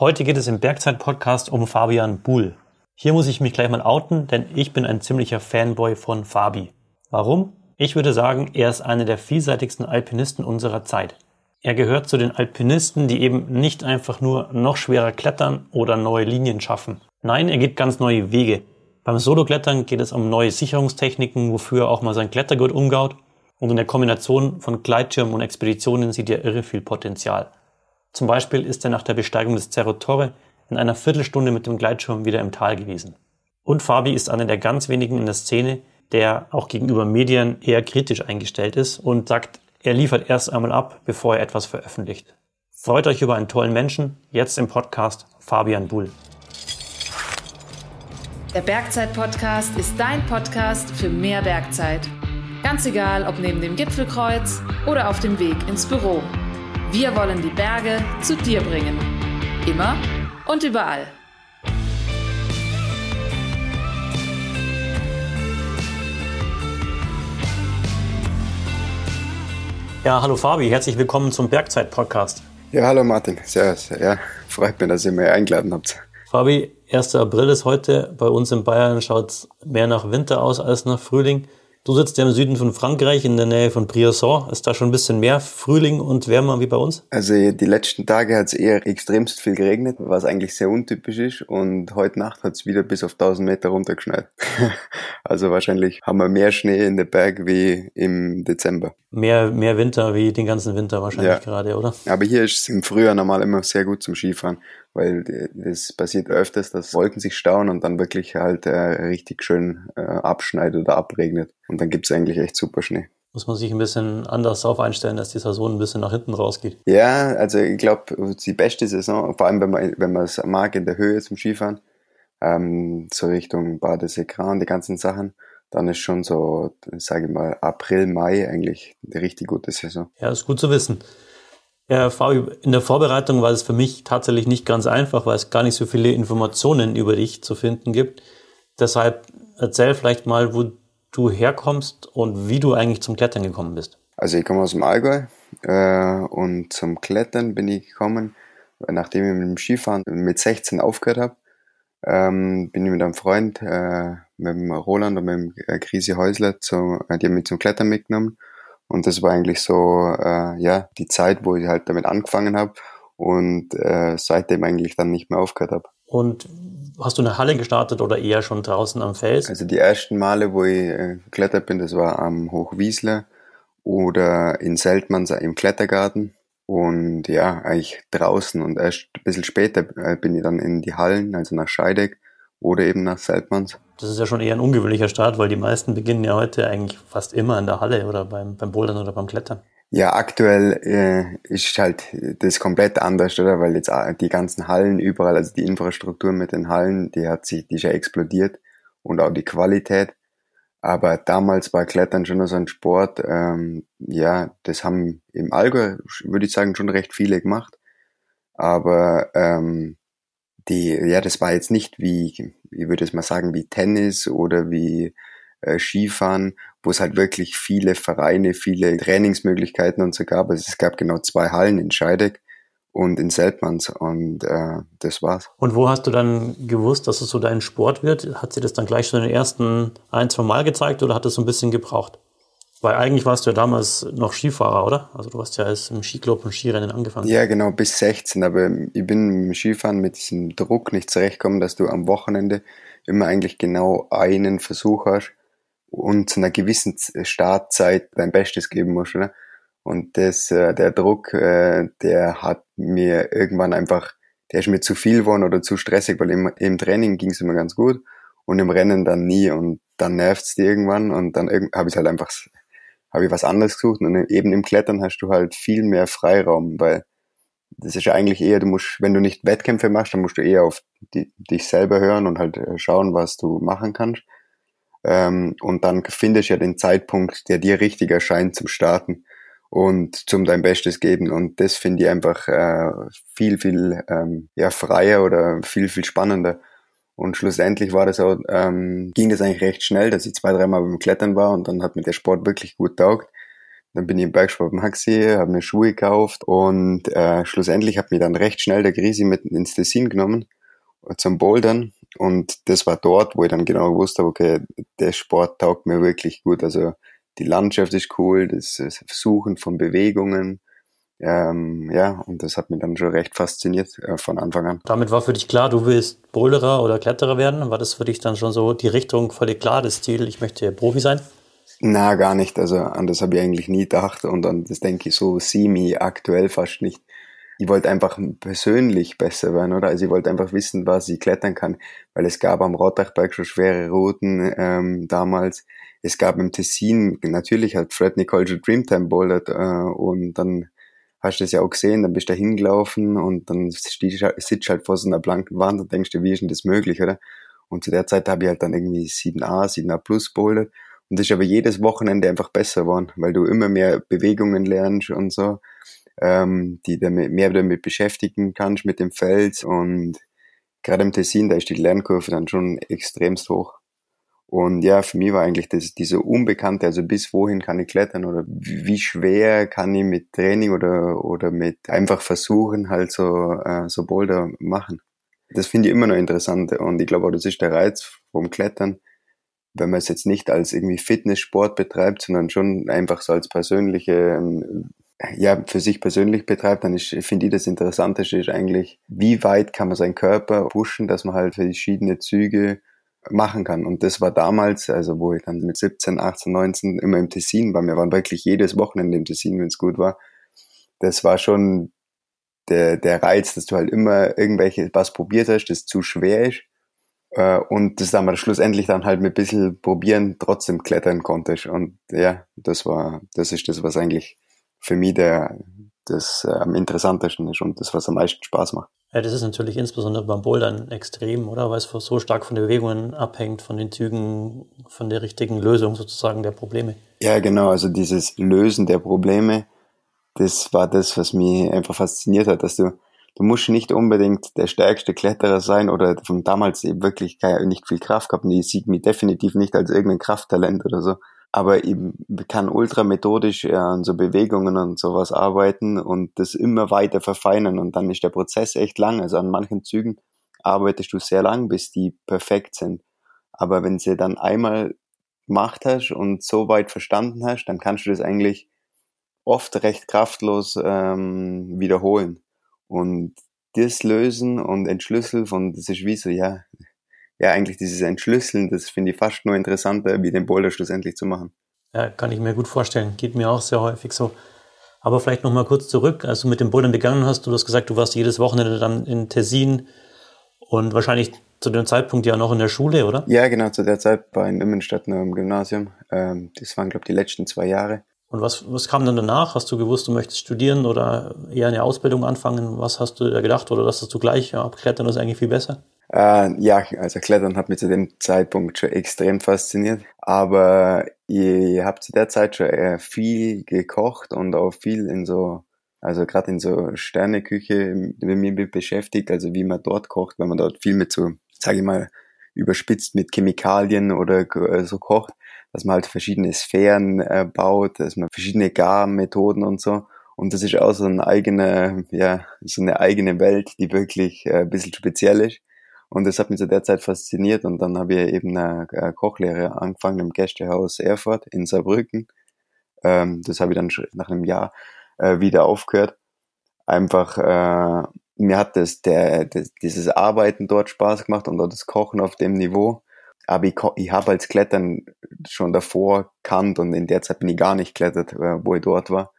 Heute geht es im Bergzeit-Podcast um Fabian Buhl. Hier muss ich mich gleich mal outen, denn ich bin ein ziemlicher Fanboy von Fabi. Warum? Ich würde sagen, er ist einer der vielseitigsten Alpinisten unserer Zeit. Er gehört zu den Alpinisten, die eben nicht einfach nur noch schwerer klettern oder neue Linien schaffen. Nein, er geht ganz neue Wege. Beim Soloklettern geht es um neue Sicherungstechniken, wofür er auch mal sein Klettergurt umgaut. Und in der Kombination von Gleitschirm und Expeditionen sieht er irre viel Potenzial. Zum Beispiel ist er nach der Besteigung des Cerro Torre in einer Viertelstunde mit dem Gleitschirm wieder im Tal gewesen. Und Fabi ist einer der ganz wenigen in der Szene, der auch gegenüber Medien eher kritisch eingestellt ist und sagt, er liefert erst einmal ab, bevor er etwas veröffentlicht. Freut euch über einen tollen Menschen. Jetzt im Podcast Fabian Bull. Der Bergzeit-Podcast ist dein Podcast für mehr Bergzeit. Ganz egal, ob neben dem Gipfelkreuz oder auf dem Weg ins Büro. Wir wollen die Berge zu dir bringen. Immer und überall. Ja, hallo Fabi, herzlich willkommen zum Bergzeit-Podcast. Ja, hallo Martin, servus. Ja, freut mich, dass ihr mich eingeladen habt. Fabi, 1. April ist heute. Bei uns in Bayern schaut es mehr nach Winter aus als nach Frühling. Du sitzt ja im Süden von Frankreich, in der Nähe von Briançon. Ist da schon ein bisschen mehr Frühling und wärmer wie bei uns? Also die letzten Tage hat es eher extremst viel geregnet, was eigentlich sehr untypisch ist. Und heute Nacht hat es wieder bis auf 1000 Meter runtergeschneit. also wahrscheinlich haben wir mehr Schnee in den Berg wie im Dezember. Mehr, mehr Winter wie den ganzen Winter wahrscheinlich ja. gerade, oder? Aber hier ist es im Frühjahr normal immer sehr gut zum Skifahren weil es passiert öfters, dass Wolken sich stauen und dann wirklich halt äh, richtig schön äh, abschneidet oder abregnet. Und dann gibt's eigentlich echt super Schnee. Muss man sich ein bisschen anders darauf einstellen, dass die Saison ein bisschen nach hinten rausgeht? Ja, also ich glaube, die beste Saison, vor allem wenn man wenn man es mag in der Höhe zum Skifahren, ähm, so Richtung Badesekran, die ganzen Sachen, dann ist schon so, sage ich mal, April, Mai eigentlich eine richtig gute Saison. Ja, ist gut zu wissen. Ja, Fabio, in der Vorbereitung war es für mich tatsächlich nicht ganz einfach, weil es gar nicht so viele Informationen über dich zu finden gibt. Deshalb erzähl vielleicht mal, wo du herkommst und wie du eigentlich zum Klettern gekommen bist. Also ich komme aus dem Allgäu äh, und zum Klettern bin ich gekommen, nachdem ich mit dem Skifahren mit 16 aufgehört habe. Ähm, bin ich mit einem Freund, äh, mit dem Roland und mit dem äh, Krisi Häusler, zu, äh, die haben mich zum Klettern mitgenommen und das war eigentlich so, äh, ja, die Zeit, wo ich halt damit angefangen habe und äh, seitdem eigentlich dann nicht mehr aufgehört habe. Und hast du eine Halle gestartet oder eher schon draußen am Fels? Also die ersten Male, wo ich äh, geklettert bin, das war am Hochwiesler oder in Seltmanns im Klettergarten. Und ja, eigentlich draußen. Und erst ein bisschen später äh, bin ich dann in die Hallen, also nach Scheideck oder eben nach Seltmanns. Das ist ja schon eher ein ungewöhnlicher Start, weil die meisten beginnen ja heute eigentlich fast immer in der Halle oder beim, beim Bouldern oder beim Klettern. Ja, aktuell äh, ist halt das komplett anders, oder? Weil jetzt äh, die ganzen Hallen überall, also die Infrastruktur mit den Hallen, die hat sich, die ist ja explodiert und auch die Qualität. Aber damals war Klettern schon so ein Sport, ähm, ja, das haben im Allgäu, würde ich sagen, schon recht viele gemacht. Aber ähm, die, ja, das war jetzt nicht wie, ich würde es mal sagen, wie Tennis oder wie äh, Skifahren, wo es halt wirklich viele Vereine, viele Trainingsmöglichkeiten und so gab. Also es gab genau zwei Hallen in Scheideck und in Seltmanns und äh, das war's. Und wo hast du dann gewusst, dass es so dein Sport wird? Hat sie das dann gleich schon in den ersten ein, zwei Mal gezeigt oder hat es so ein bisschen gebraucht? Weil eigentlich warst du ja damals noch Skifahrer, oder? Also du hast ja als im Skiclub und Skirennen angefangen. Ja, genau, bis 16. Aber ich bin im Skifahren mit diesem Druck nicht zurechtgekommen, dass du am Wochenende immer eigentlich genau einen Versuch hast und zu einer gewissen Startzeit dein Bestes geben musst, oder? Und das, äh, der Druck, äh, der hat mir irgendwann einfach, der ist mir zu viel geworden oder zu stressig, weil im, im Training ging es immer ganz gut und im Rennen dann nie und dann nervt's dir irgendwann und dann habe ich halt einfach habe ich was anderes gesucht und eben im Klettern hast du halt viel mehr Freiraum, weil das ist ja eigentlich eher, du musst, wenn du nicht Wettkämpfe machst, dann musst du eher auf die, dich selber hören und halt äh, schauen, was du machen kannst. Ähm, und dann findest du ja den Zeitpunkt, der dir richtig erscheint zum Starten und zum dein Bestes geben. Und das finde ich einfach äh, viel, viel ähm, ja, freier oder viel, viel spannender. Und schlussendlich war das auch, ähm, ging das eigentlich recht schnell, dass ich zwei, dreimal beim Klettern war und dann hat mir der Sport wirklich gut taugt. Dann bin ich im Bergsport Maxi, habe mir Schuhe gekauft und äh, schlussendlich hat mir dann recht schnell der Grisi mit ins Tessin genommen äh, zum Bouldern und das war dort, wo ich dann genau gewusst habe, okay, der Sport taugt mir wirklich gut. Also die Landschaft ist cool, das Suchen von Bewegungen, ähm, ja, und das hat mich dann schon recht fasziniert äh, von Anfang an. Damit war für dich klar, du willst Boulderer oder Kletterer werden? War das für dich dann schon so die Richtung völlig klar, das Ziel, ich möchte Profi sein? Na, gar nicht. Also an das habe ich eigentlich nie gedacht und an das denke ich so semi aktuell fast nicht. Ich wollte einfach persönlich besser werden, oder? Also ich wollte einfach wissen, was ich klettern kann, weil es gab am Rottachberg schon schwere Routen ähm, damals. Es gab im Tessin natürlich hat Fred Nicole schon Dreamtime bouldert äh, und dann hast du das ja auch gesehen, dann bist du da hingelaufen und dann sitzt du halt vor so einer blanken Wand und denkst dir, wie ist denn das möglich, oder? Und zu der Zeit habe ich halt dann irgendwie 7a, 7a Plus bouldert und das ist aber jedes Wochenende einfach besser geworden, weil du immer mehr Bewegungen lernst und so, ähm, die damit mehr damit beschäftigen kannst mit dem Feld und gerade im Tessin, da ist die Lernkurve dann schon extremst hoch. Und ja, für mich war eigentlich das, diese Unbekannte, also bis wohin kann ich klettern oder wie schwer kann ich mit Training oder, oder mit einfach versuchen halt so, äh, so Boulder machen. Das finde ich immer noch interessant und ich glaube auch, das ist der Reiz vom Klettern, wenn man es jetzt nicht als irgendwie Fitnesssport betreibt, sondern schon einfach so als persönliche, ähm, ja, für sich persönlich betreibt, dann finde ich das Interessanteste ist eigentlich, wie weit kann man seinen Körper pushen, dass man halt verschiedene Züge machen kann. Und das war damals, also wo ich dann mit 17, 18, 19 immer im Tessin war. Wir waren wirklich jedes Wochenende im Tessin, wenn es gut war. Das war schon der, der Reiz, dass du halt immer irgendwelche was probiert hast, das zu schwer ist. Äh, und das dann mal schlussendlich dann halt mit ein bisschen probieren trotzdem klettern konntest. Und ja, das war, das ist das, was eigentlich für mich der, das äh, am interessantesten ist und das, was am meisten Spaß macht. Ja, das ist natürlich insbesondere beim Bouldern extrem, oder? Weil es so stark von den Bewegungen abhängt, von den Zügen, von der richtigen Lösung sozusagen der Probleme. Ja, genau. Also dieses Lösen der Probleme, das war das, was mich einfach fasziniert hat, dass du, du musst nicht unbedingt der stärkste Kletterer sein oder von damals eben wirklich nicht viel Kraft gehabt. Und ich sehe mich definitiv nicht als irgendein Krafttalent oder so aber eben kann ultra methodisch ja, an so Bewegungen und sowas arbeiten und das immer weiter verfeinern und dann ist der Prozess echt lang. Also an manchen Zügen arbeitest du sehr lang, bis die perfekt sind. Aber wenn sie dann einmal gemacht hast und so weit verstanden hast, dann kannst du das eigentlich oft recht kraftlos ähm, wiederholen. Und das lösen und entschlüsseln von, das ist wie so, ja, ja, eigentlich dieses Entschlüsseln, das finde ich fast nur interessanter, wie den Boulder schlussendlich zu machen. Ja, kann ich mir gut vorstellen. Geht mir auch sehr häufig so. Aber vielleicht noch mal kurz zurück, als du mit dem Bouldern begangen hast, du hast gesagt, du warst jedes Wochenende dann in Tessin und wahrscheinlich zu dem Zeitpunkt ja noch in der Schule, oder? Ja, genau, zu der Zeit war ich in Immenstadt noch im Gymnasium. Ähm, das waren, glaube ich, die letzten zwei Jahre. Und was, was kam dann danach? Hast du gewusst, du möchtest studieren oder eher eine Ausbildung anfangen? Was hast du da gedacht? Oder dass du gleich, ja, abklettern ist eigentlich viel besser? Äh, ja, also Klettern hat mich zu dem Zeitpunkt schon extrem fasziniert. Aber ich habe zu der Zeit schon äh, viel gekocht und auch viel in so, also gerade in so Sterneküche mit mir beschäftigt, also wie man dort kocht, wenn man dort viel mit so, sage ich mal, überspitzt mit Chemikalien oder äh, so kocht, dass man halt verschiedene Sphären äh, baut, dass man verschiedene Garmethoden und so. Und das ist auch so eine eigene, ja, so eine eigene Welt, die wirklich äh, ein bisschen speziell ist. Und das hat mich zu der Zeit fasziniert und dann habe ich eben eine, Kochlehre angefangen im Gästehaus Erfurt in Saarbrücken. Ähm, das habe ich dann nach einem Jahr äh, wieder aufgehört. Einfach, äh, mir hat das, der, dieses Arbeiten dort Spaß gemacht und auch das Kochen auf dem Niveau. Aber ich, ich habe als Klettern schon davor kannt und in der Zeit bin ich gar nicht klettert, äh, wo ich dort war.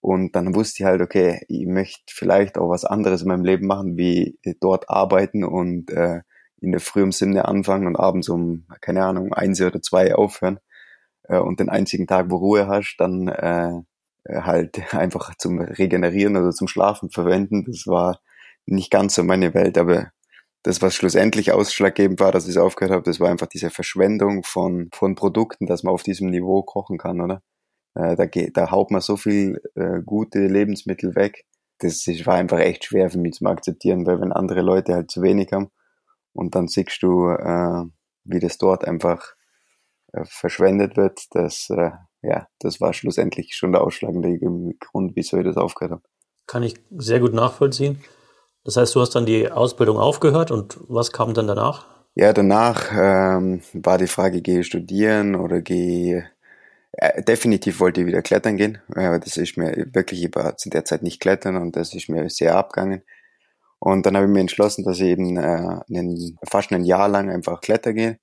Und dann wusste ich halt, okay, ich möchte vielleicht auch was anderes in meinem Leben machen, wie dort arbeiten und äh, in der Früh um sieben anfangen und abends um, keine Ahnung, eins oder zwei aufhören. Äh, und den einzigen Tag, wo Ruhe hast, dann äh, halt einfach zum Regenerieren oder zum Schlafen verwenden. Das war nicht ganz so meine Welt, aber das, was schlussendlich ausschlaggebend war, dass ich es aufgehört habe, das war einfach diese Verschwendung von, von Produkten, dass man auf diesem Niveau kochen kann, oder? Äh, da, geht, da haut man so viel äh, gute Lebensmittel weg. Das ist, war einfach echt schwer für mich zu akzeptieren, weil wenn andere Leute halt zu wenig haben und dann siehst du, äh, wie das dort einfach äh, verschwendet wird, das, äh, ja, das war schlussendlich schon der ausschlagende Grund, wieso ich das aufgehört habe. Kann ich sehr gut nachvollziehen. Das heißt, du hast dann die Ausbildung aufgehört und was kam dann danach? Ja, danach ähm, war die Frage, gehe ich studieren oder gehe äh, definitiv wollte ich wieder klettern gehen, aber das ist mir wirklich, ich zu der Zeit nicht klettern und das ist mir sehr abgegangen. Und dann habe ich mir entschlossen, dass ich eben äh, einen, fast ein Jahr lang einfach klettern gehe.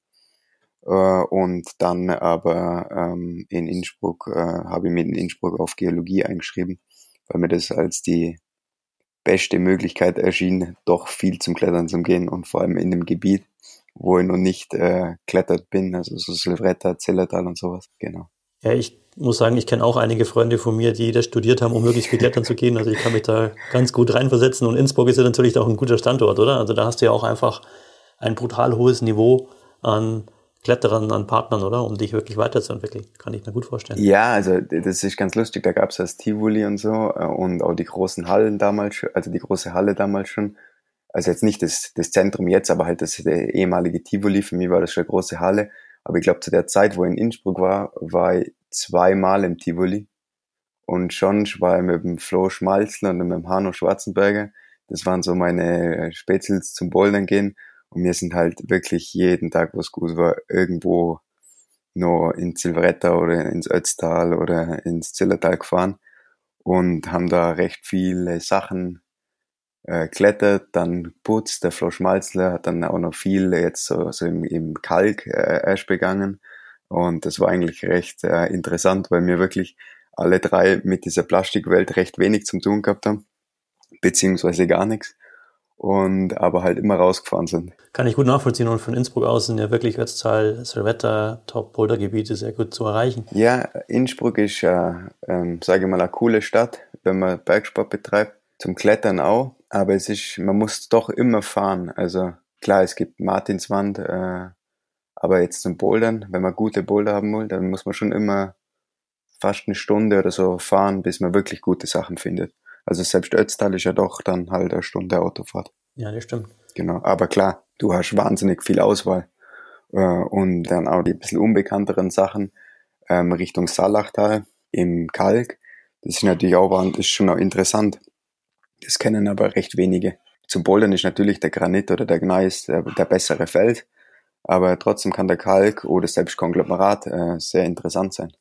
Äh, und dann aber ähm, in Innsbruck äh, habe ich mich in Innsbruck auf Geologie eingeschrieben, weil mir das als die beste Möglichkeit erschien, doch viel zum Klettern zu gehen und vor allem in dem Gebiet, wo ich noch nicht äh, klettert bin, also so Silvretta, Zellertal und sowas, genau. Ja, ich muss sagen, ich kenne auch einige Freunde von mir, die das studiert haben, um viel klettern zu gehen. Also ich kann mich da ganz gut reinversetzen. Und Innsbruck ist ja natürlich auch ein guter Standort, oder? Also da hast du ja auch einfach ein brutal hohes Niveau an Kletterern, an Partnern, oder? Um dich wirklich weiterzuentwickeln. Kann ich mir gut vorstellen. Ja, also das ist ganz lustig. Da gab es das Tivoli und so äh, und auch die großen Hallen damals, schon, also die große Halle damals schon. Also jetzt nicht das, das Zentrum jetzt, aber halt das ehemalige Tivoli. Für mich war das schon eine große Halle. Aber ich glaube, zu der Zeit, wo ich in Innsbruck war, war ich zweimal im Tivoli. Und schon war ich mit dem Flo Schmalzler und mit dem Hanno Schwarzenberger. Das waren so meine Spätzels zum Bouldern gehen. Und wir sind halt wirklich jeden Tag, wo es gut war, irgendwo noch in Silveretta oder ins Ötztal oder ins Zillertal gefahren und haben da recht viele Sachen äh, klettert, dann putzt. Der Flo Schmalzler hat dann auch noch viel jetzt so, so im, im Kalk äh, erst begangen. Und das war eigentlich recht äh, interessant, weil wir wirklich alle drei mit dieser Plastikwelt recht wenig zum tun gehabt haben, beziehungsweise gar nichts. Und aber halt immer rausgefahren sind. Kann ich gut nachvollziehen und von Innsbruck aus sind ja wirklich Ötztal, Silvetta, Top-Boulder-Gebiete sehr gut zu erreichen. Ja, Innsbruck ist, äh, ähm, sage ich mal, eine coole Stadt, wenn man Bergsport betreibt. Zum Klettern auch, aber es ist, man muss doch immer fahren. Also klar, es gibt Martinswand, äh, aber jetzt zum Bouldern, wenn man gute Boulder haben will, dann muss man schon immer fast eine Stunde oder so fahren, bis man wirklich gute Sachen findet. Also selbst Ötztal ist ja doch dann halt eine Stunde Autofahrt. Ja, das stimmt. Genau, aber klar, du hast wahnsinnig viel Auswahl. Äh, und dann auch die bisschen unbekannteren Sachen ähm, Richtung Salachtal im Kalk. Das ist natürlich auch das ist schon auch interessant. Das kennen aber recht wenige. Zum Bouldern ist natürlich der Granit oder der Gneis der, der bessere Feld, aber trotzdem kann der Kalk oder selbst Konglomerat äh, sehr interessant sein.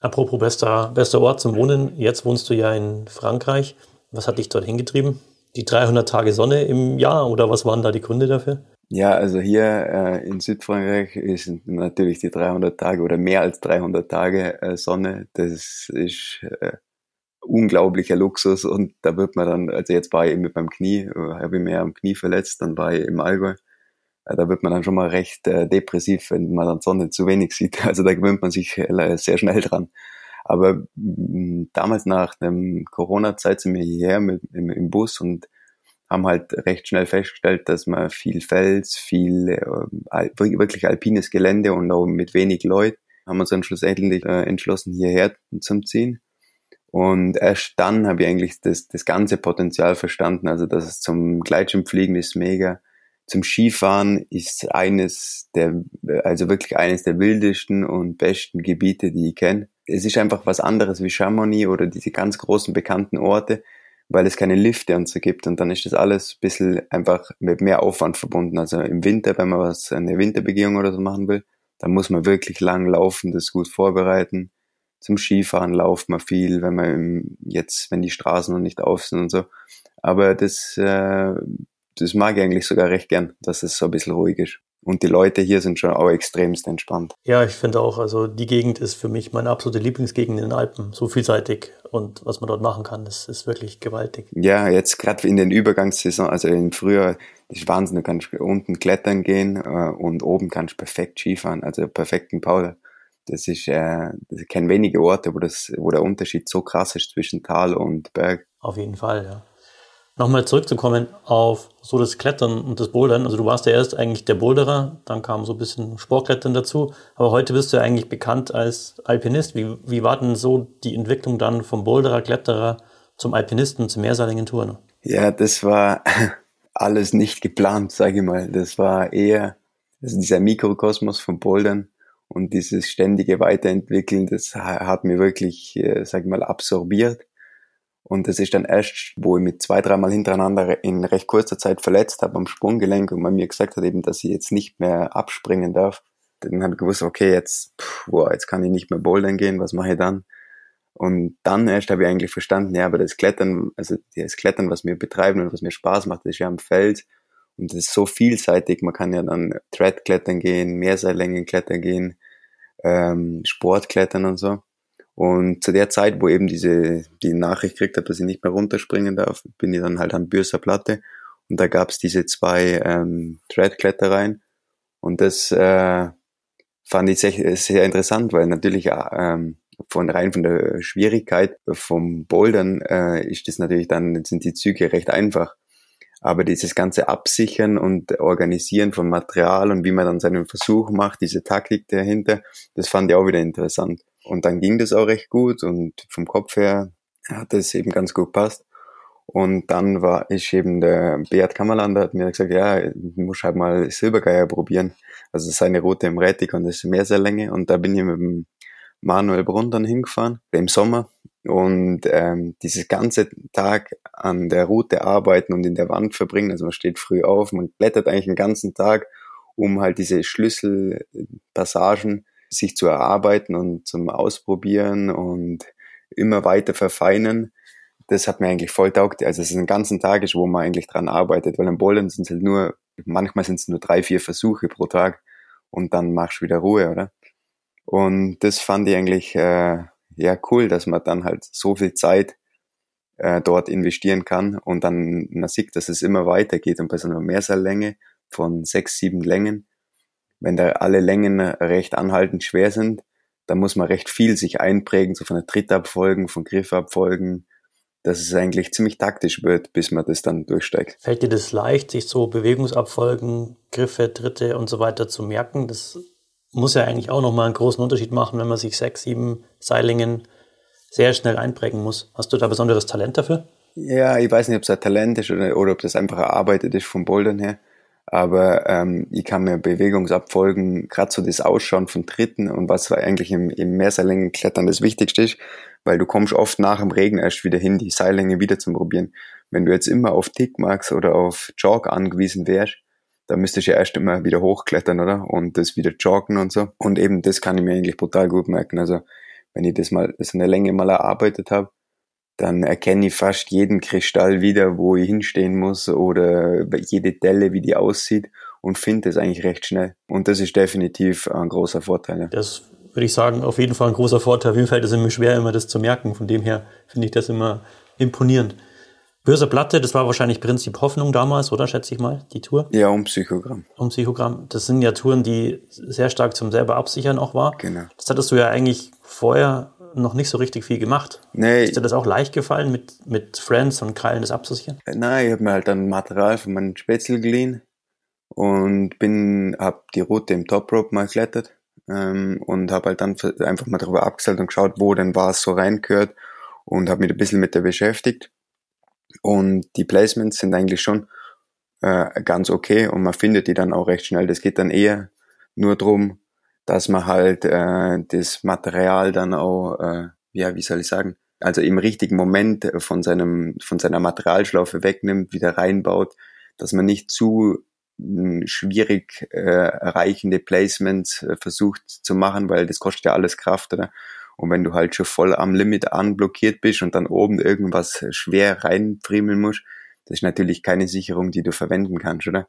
Apropos bester, bester Ort zum Wohnen, jetzt wohnst du ja in Frankreich. Was hat dich dorthin getrieben? Die 300 Tage Sonne im Jahr oder was waren da die Gründe dafür? Ja, also hier äh, in Südfrankreich sind natürlich die 300 Tage oder mehr als 300 Tage äh, Sonne. Das ist äh, unglaublicher Luxus und da wird man dann, also jetzt war ich mit meinem Knie, äh, habe ich mir am Knie verletzt, dann war ich im Allgäu. Äh, da wird man dann schon mal recht äh, depressiv, wenn man dann Sonne zu wenig sieht. Also da gewöhnt man sich äh, sehr schnell dran. Aber mh, mm, damals nach dem Corona-Zeit sind wir hierher mit, im, im, Bus und haben halt recht schnell festgestellt, dass man viel Fels, viel äh, wirklich alpines Gelände und auch mit wenig Leuten haben uns dann schlussendlich äh, entschlossen, hierher zum Ziehen. Und erst dann habe ich eigentlich das, das ganze Potenzial verstanden. Also, dass es zum Gleitschirmfliegen ist mega. Zum Skifahren ist eines der, also wirklich eines der wildesten und besten Gebiete, die ich kenne. Es ist einfach was anderes wie Chamonix oder diese ganz großen bekannten Orte, weil es keine Lifte und so gibt. Und dann ist das alles ein bisschen einfach mit mehr Aufwand verbunden. Also im Winter, wenn man was, eine Winterbegehung oder so machen will, dann muss man wirklich lang laufen, das gut vorbereiten zum Skifahren lauft man viel, wenn man im, jetzt, wenn die Straßen noch nicht auf sind und so. Aber das, äh, das mag ich eigentlich sogar recht gern, dass es so ein bisschen ruhig ist. Und die Leute hier sind schon auch extremst entspannt. Ja, ich finde auch, also die Gegend ist für mich meine absolute Lieblingsgegend in den Alpen. So vielseitig und was man dort machen kann, das ist wirklich gewaltig. Ja, jetzt gerade in den Übergangssaison, also im Frühjahr, das ist Wahnsinn, du kannst unten klettern gehen äh, und oben kannst perfekt Skifahren, also perfekten Powder. Das ist, äh, das kennen wenige Orte, wo, das, wo der Unterschied so krass ist zwischen Tal und Berg. Auf jeden Fall, ja. Nochmal zurückzukommen auf so das Klettern und das Bouldern. Also du warst ja erst eigentlich der Boulderer, dann kam so ein bisschen Sportklettern dazu, aber heute bist du ja eigentlich bekannt als Alpinist. Wie, wie war denn so die Entwicklung dann vom Boulderer, Kletterer zum Alpinisten, zum mehrseiligen Touren? Ja, das war alles nicht geplant, sage ich mal. Das war eher also dieser Mikrokosmos vom Bouldern Und dieses ständige Weiterentwickeln, das hat mir wirklich, äh, sag ich mal, absorbiert. Und das ist dann erst, wo ich mit zwei, dreimal hintereinander in recht kurzer Zeit verletzt habe am Sprunggelenk und man mir gesagt hat eben, dass ich jetzt nicht mehr abspringen darf. Dann habe ich gewusst, okay, jetzt, pff, boah, jetzt kann ich nicht mehr bouldern gehen, was mache ich dann? Und dann erst habe ich eigentlich verstanden, ja, aber das Klettern, also das Klettern, was wir betreiben und was mir Spaß macht, das ist ja am Feld. Und das ist so vielseitig. Man kann ja dann Thread-Klettern gehen, Mehrseillängen klettern gehen, ähm, Sportklettern und so. Und zu der Zeit, wo eben diese die Nachricht gekriegt habe, dass ich nicht mehr runterspringen darf, bin ich dann halt am Bürser Platte und da gab's diese zwei ähm, Thread-Klettereien und das äh, fand ich sehr, sehr interessant, weil natürlich ähm, von rein von der Schwierigkeit vom Bouldern äh, ist das natürlich dann sind die Züge recht einfach. Aber dieses ganze Absichern und Organisieren von Material und wie man dann seinen Versuch macht, diese Taktik dahinter, das fand ich auch wieder interessant. Und dann ging das auch recht gut und vom Kopf her hat es eben ganz gut passt. Und dann war ich eben der Beat Kammerlander hat mir gesagt, ja, du musst halt mal Silbergeier probieren. Also seine Route im Rätig und das ist Meerseillänge. Und da bin ich mit dem Manuel Brunn dann hingefahren, im Sommer. Und ähm, dieses ganze Tag an der Route arbeiten und in der Wand verbringen, also man steht früh auf, man blättert eigentlich den ganzen Tag, um halt diese Schlüsselpassagen sich zu erarbeiten und zum Ausprobieren und immer weiter verfeinern. Das hat mir eigentlich voll taugt. Also es ist ein ganzen Tag wo man eigentlich dran arbeitet, weil im Bowlen sind es halt nur, manchmal sind es nur drei, vier Versuche pro Tag und dann machst du wieder Ruhe, oder? Und das fand ich eigentlich äh, ja cool, dass man dann halt so viel Zeit äh, dort investieren kann und dann man sieht, dass es immer weitergeht und bei so einer Mehrseillänge von sechs, sieben Längen, wenn da alle Längen recht anhaltend schwer sind, dann muss man recht viel sich einprägen, so von der Trittabfolgen, von Griffabfolgen, dass es eigentlich ziemlich taktisch wird, bis man das dann durchsteigt. Fällt dir das leicht, sich so Bewegungsabfolgen, Griffe, Tritte und so weiter zu merken? Das muss ja eigentlich auch nochmal einen großen Unterschied machen, wenn man sich sechs, sieben Seilingen sehr schnell einprägen muss. Hast du da besonderes Talent dafür? Ja, ich weiß nicht, ob es ein Talent ist oder, oder ob das einfach erarbeitet ist vom Bouldern her. Aber ähm, ich kann mir Bewegungsabfolgen, gerade so das Ausschauen von Tritten und was eigentlich im, im Mehrseillängenklettern das Wichtigste ist, weil du kommst oft nach dem Regen erst wieder hin, die Seillänge wieder zu probieren. Wenn du jetzt immer auf Tickmarks oder auf Jog angewiesen wärst, da müsste ich ja erst immer wieder hochklettern, oder? Und das wieder joggen und so. Und eben das kann ich mir eigentlich brutal gut merken. Also wenn ich das mal so eine Länge mal erarbeitet habe, dann erkenne ich fast jeden Kristall wieder, wo ich hinstehen muss oder jede Delle, wie die aussieht und finde es eigentlich recht schnell. Und das ist definitiv ein großer Vorteil. Ja. Das würde ich sagen, auf jeden Fall ein großer Vorteil. Fall ist es immer schwer, immer das zu merken. Von dem her finde ich das immer imponierend. Böse Platte, das war wahrscheinlich Prinzip Hoffnung damals, oder schätze ich mal, die Tour? Ja, um Psychogramm. Um Psychogramm. Das sind ja Touren, die sehr stark zum selber absichern auch war. Genau. Das hattest du ja eigentlich vorher noch nicht so richtig viel gemacht. Nee. Ist dir das auch leicht gefallen, mit, mit Friends und Krallen das abzusichern? Nein, ich habe mir halt dann Material von meinem Spätzle geliehen und bin, hab die Route im Top Rope mal geklettert ähm, und habe halt dann einfach mal darüber abgestellt und geschaut, wo denn was so reingehört und habe mich ein bisschen mit der beschäftigt und die Placements sind eigentlich schon äh, ganz okay und man findet die dann auch recht schnell. Das geht dann eher nur drum, dass man halt äh, das Material dann auch, äh, ja, wie soll ich sagen, also im richtigen Moment von seinem von seiner Materialschlaufe wegnimmt, wieder reinbaut, dass man nicht zu hm, schwierig äh, erreichende Placements äh, versucht zu machen, weil das kostet ja alles Kraft, oder? Und wenn du halt schon voll am Limit anblockiert bist und dann oben irgendwas schwer reinfriemeln musst, das ist natürlich keine Sicherung, die du verwenden kannst, oder?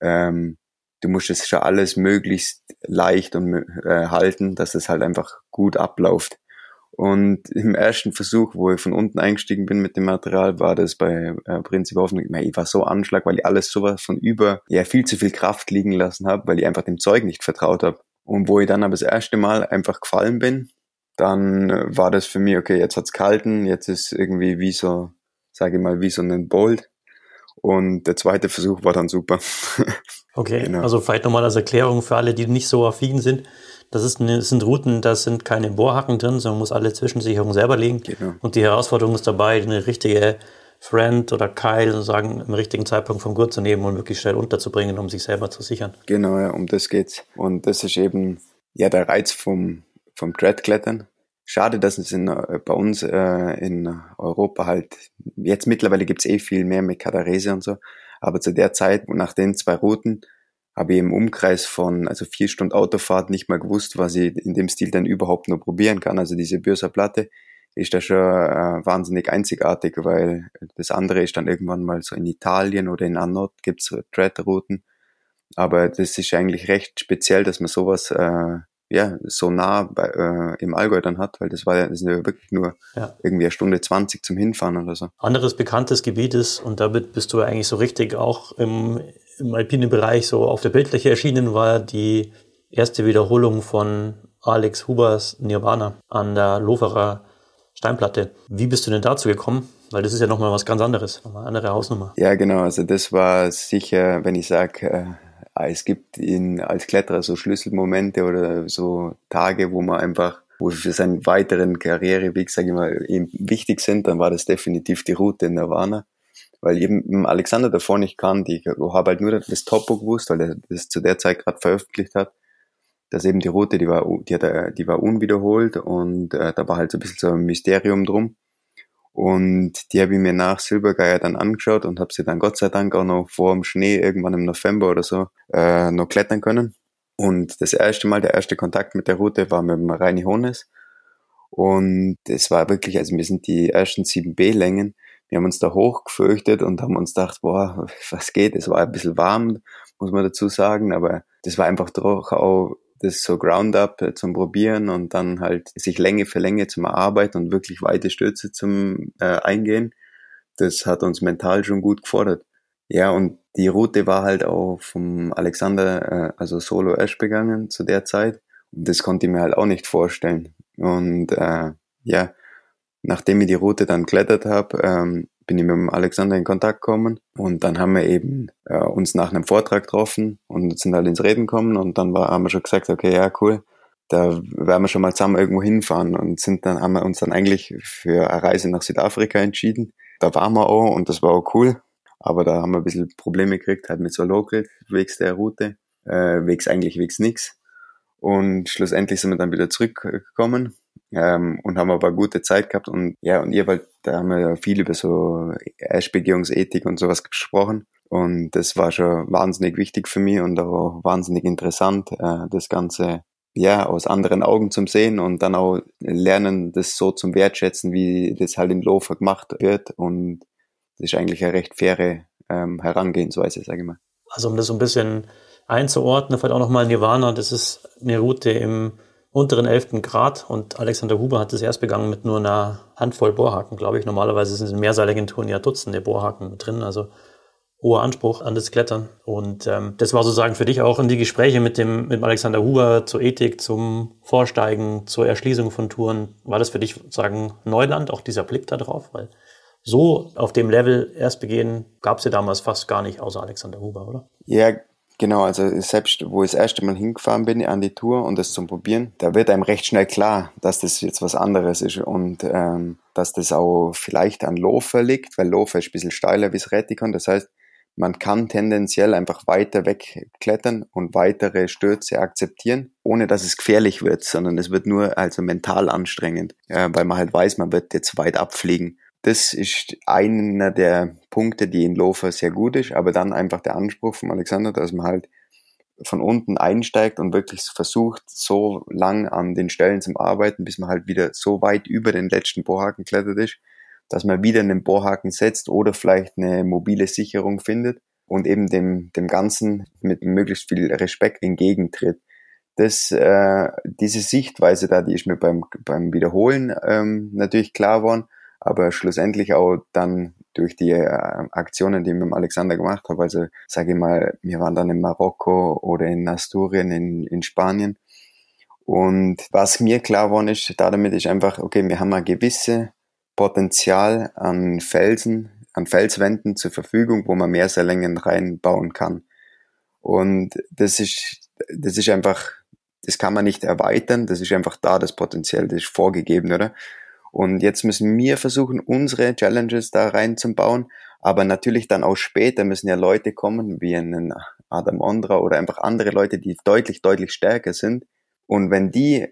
Ähm, du musst es schon alles möglichst leicht und äh, halten, dass es halt einfach gut abläuft. Und im ersten Versuch, wo ich von unten eingestiegen bin mit dem Material, war das bei äh, Prinzip Hoffnung, ich war so anschlag, weil ich alles sowas von über, ja, viel zu viel Kraft liegen lassen habe, weil ich einfach dem Zeug nicht vertraut habe. Und wo ich dann aber das erste Mal einfach gefallen bin, dann äh, war das für mich, okay, jetzt hat's kalten, jetzt ist irgendwie wie so, sage ich mal, wie so ein Bolt. Und der zweite Versuch war dann super. Okay, genau. also vielleicht nochmal als Erklärung für alle, die nicht so affin sind. Das, ist eine, das sind Routen, da sind keine Bohrhacken drin, sondern man muss alle Zwischensicherungen selber legen. Genau. Und die Herausforderung ist dabei, eine richtige Friend oder Keil sozusagen im richtigen Zeitpunkt vom Gurt zu nehmen und wirklich schnell unterzubringen, um sich selber zu sichern. Genau, ja, um das geht's. Und das ist eben Ja, der Reiz vom, vom Dreadklettern. Schade, dass es in, äh, bei uns äh, in Europa halt, jetzt mittlerweile gibt's eh viel mehr mit Kadarese und so, aber zu der Zeit, nach den zwei Routen, habe ich im Umkreis von, also vier Stunden Autofahrt nicht mal gewusst, was ich in dem Stil dann überhaupt nur probieren kann. Also diese Börser Platte ist da schon äh, wahnsinnig einzigartig, weil das andere ist dann irgendwann mal so in Italien oder in Anot gibt's so Dread-Routen. Aber das ist eigentlich recht speziell, dass man sowas äh, ja, so nah bei, äh, im Allgäu dann hat, weil das war ja, das sind ja wirklich nur ja. irgendwie eine Stunde 20 zum Hinfahren oder so. Anderes bekanntes Gebiet ist, und damit bist du eigentlich so richtig auch im, im alpinen Bereich so auf der Bildfläche erschienen, war die erste Wiederholung von Alex Hubers Nirvana an der Loferer Steinplatte. Wie bist du denn dazu gekommen? Weil das ist ja nochmal was ganz anderes, nochmal eine andere Hausnummer. Ja, genau. Also das war sicher, wenn ich sage, äh, es gibt in, als Kletterer so Schlüsselmomente oder so Tage, wo man einfach, wo für seinen weiteren Karriereweg, sage ich mal, ihm wichtig sind, dann war das definitiv die Route in Nirvana. Weil eben Alexander davor nicht kannte, ich habe halt nur das Topo gewusst, weil er das zu der Zeit gerade veröffentlicht hat, dass eben die Route, die war, die, hat, die war unwiederholt und äh, da war halt so ein bisschen so ein Mysterium drum. Und die habe ich mir nach Silbergeier dann angeschaut und habe sie dann Gott sei Dank auch noch vor dem Schnee irgendwann im November oder so äh, noch klettern können. Und das erste Mal, der erste Kontakt mit der Route war mit dem Reini Hones. Und es war wirklich, also wir sind die ersten 7B-Längen, wir haben uns da hochgefürchtet und haben uns gedacht, boah, was geht? Es war ein bisschen warm, muss man dazu sagen, aber das war einfach doch auch das so Ground-up äh, zum Probieren und dann halt sich Länge für Länge zum Erarbeiten und wirklich weite Stürze zum äh, Eingehen. Das hat uns mental schon gut gefordert. Ja, und die Route war halt auch vom Alexander, äh, also Solo Ash begangen zu der Zeit. Und das konnte ich mir halt auch nicht vorstellen. Und äh, ja, nachdem ich die Route dann klettert habe, ähm, bin ich mit dem Alexander in Kontakt gekommen und dann haben wir eben äh, uns nach einem Vortrag getroffen und sind halt ins Reden gekommen und dann war, haben wir schon gesagt, okay, ja, cool, da werden wir schon mal zusammen irgendwo hinfahren und sind dann, haben wir uns dann eigentlich für eine Reise nach Südafrika entschieden. Da waren wir auch und das war auch cool, aber da haben wir ein bisschen Probleme gekriegt, halt mit so Local, wegs der Route, äh, wegs eigentlich wegs nix. Und schlussendlich sind wir dann wieder zurückgekommen ähm, und haben aber gute Zeit gehabt und ja, und ihr, weil da haben wir viel über so Erstbegehungsethik und sowas gesprochen und das war schon wahnsinnig wichtig für mich und auch wahnsinnig interessant, äh, das Ganze ja aus anderen Augen zum sehen und dann auch lernen, das so zum Wertschätzen, wie das halt in Lofer gemacht wird und das ist eigentlich eine recht faire ähm, Herangehensweise, sage ich mal. Also um das so ein bisschen einzuordnen, vielleicht auch nochmal Nirvana, das ist eine Route im unteren 11. Grad und Alexander Huber hat es erst begangen mit nur einer Handvoll Bohrhaken, glaube ich. Normalerweise sind in mehrseiligen Touren ja Dutzende Bohrhaken drin, also hoher Anspruch an das Klettern. Und ähm, das war sozusagen für dich auch in die Gespräche mit dem, mit Alexander Huber zur Ethik, zum Vorsteigen, zur Erschließung von Touren. War das für dich sozusagen Neuland, auch dieser Blick da drauf? Weil so auf dem Level erst begehen gab es ja damals fast gar nicht, außer Alexander Huber, oder? Ja, Genau, also selbst wo ich das erste Mal hingefahren bin an die Tour und das zum Probieren, da wird einem recht schnell klar, dass das jetzt was anderes ist und ähm, dass das auch vielleicht an Lofer liegt, weil Lofer ist ein bisschen steiler wie das Rätikon. Das heißt, man kann tendenziell einfach weiter wegklettern und weitere Stürze akzeptieren, ohne dass es gefährlich wird, sondern es wird nur also mental anstrengend, äh, weil man halt weiß, man wird jetzt weit abfliegen das ist einer der Punkte, die in Lofer sehr gut ist, aber dann einfach der Anspruch von Alexander, dass man halt von unten einsteigt und wirklich versucht, so lang an den Stellen zu arbeiten, bis man halt wieder so weit über den letzten Bohrhaken klettert ist, dass man wieder einen Bohrhaken setzt oder vielleicht eine mobile Sicherung findet und eben dem, dem Ganzen mit möglichst viel Respekt entgegentritt. Das, äh, diese Sichtweise da, die ist mir beim, beim Wiederholen ähm, natürlich klar geworden aber schlussendlich auch dann durch die äh, Aktionen, die ich mit Alexander gemacht habe, also sage ich mal, wir waren dann in Marokko oder in Asturien in, in Spanien und was mir klar geworden ist, damit ist einfach, okay, wir haben ein gewisse Potenzial an Felsen, an Felswänden zur Verfügung, wo man Meerserlängen reinbauen kann. Und das ist, das ist einfach, das kann man nicht erweitern, das ist einfach da, das Potenzial, das ist vorgegeben, oder? Und jetzt müssen wir versuchen, unsere Challenges da reinzubauen. Aber natürlich dann auch später müssen ja Leute kommen, wie einen Adam Ondra oder einfach andere Leute, die deutlich, deutlich stärker sind Und wenn die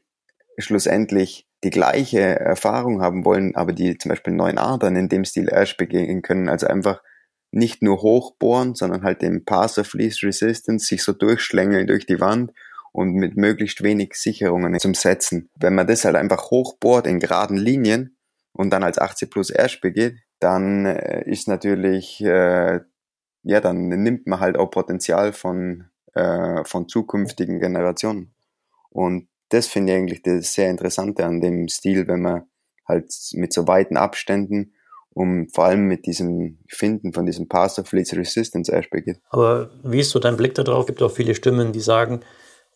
schlussendlich die gleiche Erfahrung haben wollen, aber die zum Beispiel 9a dann in dem Stil erst begehen können, also einfach nicht nur hochbohren, sondern halt den Pass of Least Resistance sich so durchschlängeln durch die Wand und mit möglichst wenig Sicherungen zum Setzen. Wenn man das halt einfach hochbohrt in geraden Linien und dann als 80 plus erst begeht, dann äh, ist natürlich, äh, ja, dann nimmt man halt auch Potenzial von, äh, von zukünftigen Generationen. Und das finde ich eigentlich das sehr Interessante an dem Stil, wenn man halt mit so weiten Abständen um vor allem mit diesem Finden von diesem Pass of Least Resistance erst begeht. Aber wie ist so dein Blick darauf? Es gibt auch viele Stimmen, die sagen,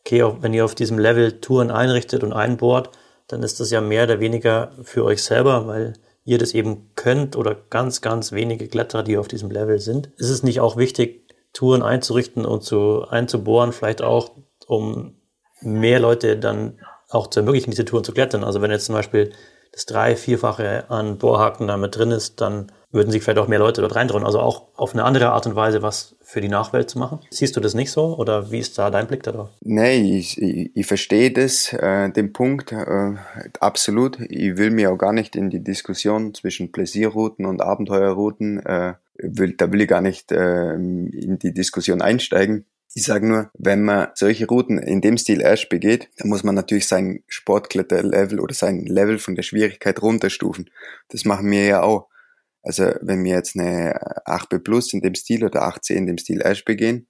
okay, wenn ihr auf diesem Level Touren einrichtet und einbohrt, dann ist das ja mehr oder weniger für euch selber, weil ihr das eben könnt oder ganz, ganz wenige Kletterer, die auf diesem Level sind. Ist es nicht auch wichtig, Touren einzurichten und zu, einzubohren, vielleicht auch, um mehr Leute dann auch zu ermöglichen, diese Touren zu klettern? Also wenn jetzt zum Beispiel das drei-, vierfache an Bohrhaken damit drin ist, dann würden sich vielleicht auch mehr Leute dort reintrauen. Also auch auf eine andere Art und Weise was für die Nachwelt zu machen. Siehst du das nicht so oder wie ist da dein Blick darauf? Nee, ich, ich, ich verstehe das, äh, den Punkt, äh, absolut. Ich will mir auch gar nicht in die Diskussion zwischen Pläsierrouten und Abenteuerrouten, äh, will, da will ich gar nicht äh, in die Diskussion einsteigen. Ich sage nur, wenn man solche Routen in dem Stil erst begeht, dann muss man natürlich sein Sportkletterlevel oder sein Level von der Schwierigkeit runterstufen. Das machen wir ja auch. Also wenn wir jetzt eine 8B Plus in dem Stil oder 8C in dem Stil erst begehen,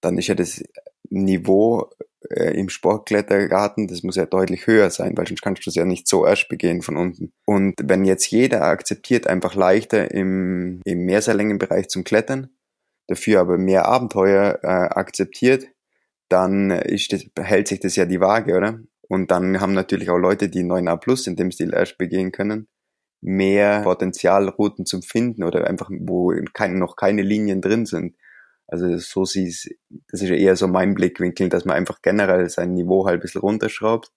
dann ist ja das Niveau äh, im Sportklettergarten, das muss ja deutlich höher sein, weil sonst kannst du es ja nicht so erst begehen von unten. Und wenn jetzt jeder akzeptiert, einfach leichter im, im Mehrseillängenbereich zum Klettern, dafür aber mehr Abenteuer äh, akzeptiert, dann ist das, hält sich das ja die Waage, oder? Und dann haben natürlich auch Leute, die 9a Plus in dem Stil erst begehen können, mehr Potenzialrouten zum Finden oder einfach, wo kein, noch keine Linien drin sind. Also so sieht das ist ja eher so mein Blickwinkel, dass man einfach generell sein Niveau halt ein bisschen runterschraubt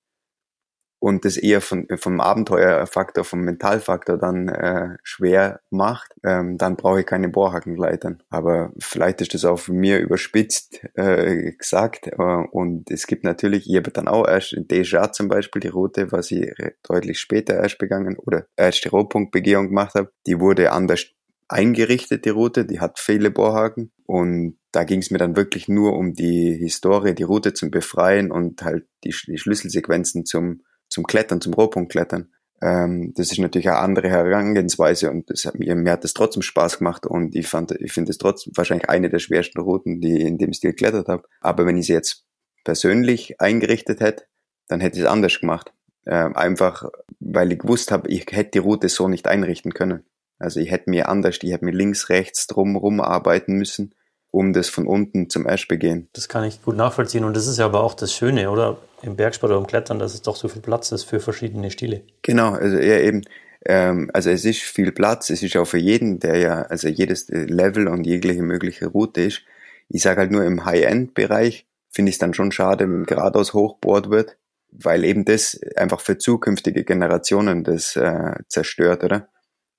und das eher von, vom Abenteuerfaktor, vom Mentalfaktor dann äh, schwer macht, ähm, dann brauche ich keine Bohrhackenleitern. Aber vielleicht ist das auch von mir überspitzt äh, gesagt. Äh, und es gibt natürlich, ich habe dann auch erst in Deja zum Beispiel die Route, was ich deutlich später erst begangen oder erst die Rotpunktbegehung gemacht habe, die wurde anders eingerichtet, die Route, die hat viele Bohrhaken und da ging es mir dann wirklich nur um die Historie, die Route zum Befreien und halt die, die Schlüsselsequenzen zum zum Klettern, zum Rohpunktklettern. Ähm, das ist natürlich eine andere Herangehensweise und das hat mir, mir hat das trotzdem Spaß gemacht und ich fand, ich finde es trotzdem wahrscheinlich eine der schwersten Routen, die ich in dem Stil geklettert habe. Aber wenn ich sie jetzt persönlich eingerichtet hätte, dann hätte ich es anders gemacht. Ähm, einfach, weil ich gewusst habe, ich hätte die Route so nicht einrichten können. Also ich hätte mir anders, ich hätte mir links, rechts drum arbeiten müssen um das von unten zum Ash begehen. Das kann ich gut nachvollziehen und das ist ja aber auch das Schöne, oder? Im Bergsport oder im Klettern, dass es doch so viel Platz ist für verschiedene Stile. Genau, also ja eben, ähm, also es ist viel Platz, es ist auch für jeden, der ja, also jedes Level und jegliche mögliche Route ist. Ich sage halt nur im High-End-Bereich finde ich es dann schon schade, wenn geradeaus hochbohrt wird, weil eben das einfach für zukünftige Generationen das äh, zerstört, oder?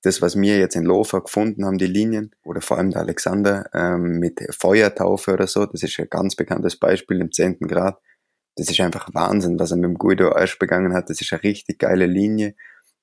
Das, was wir jetzt in Lofa gefunden haben, die Linien, oder vor allem der Alexander ähm, mit Feuertaufe oder so, das ist ein ganz bekanntes Beispiel im zehnten Grad. Das ist einfach Wahnsinn, was er mit dem Guido Asch begangen hat. Das ist eine richtig geile Linie.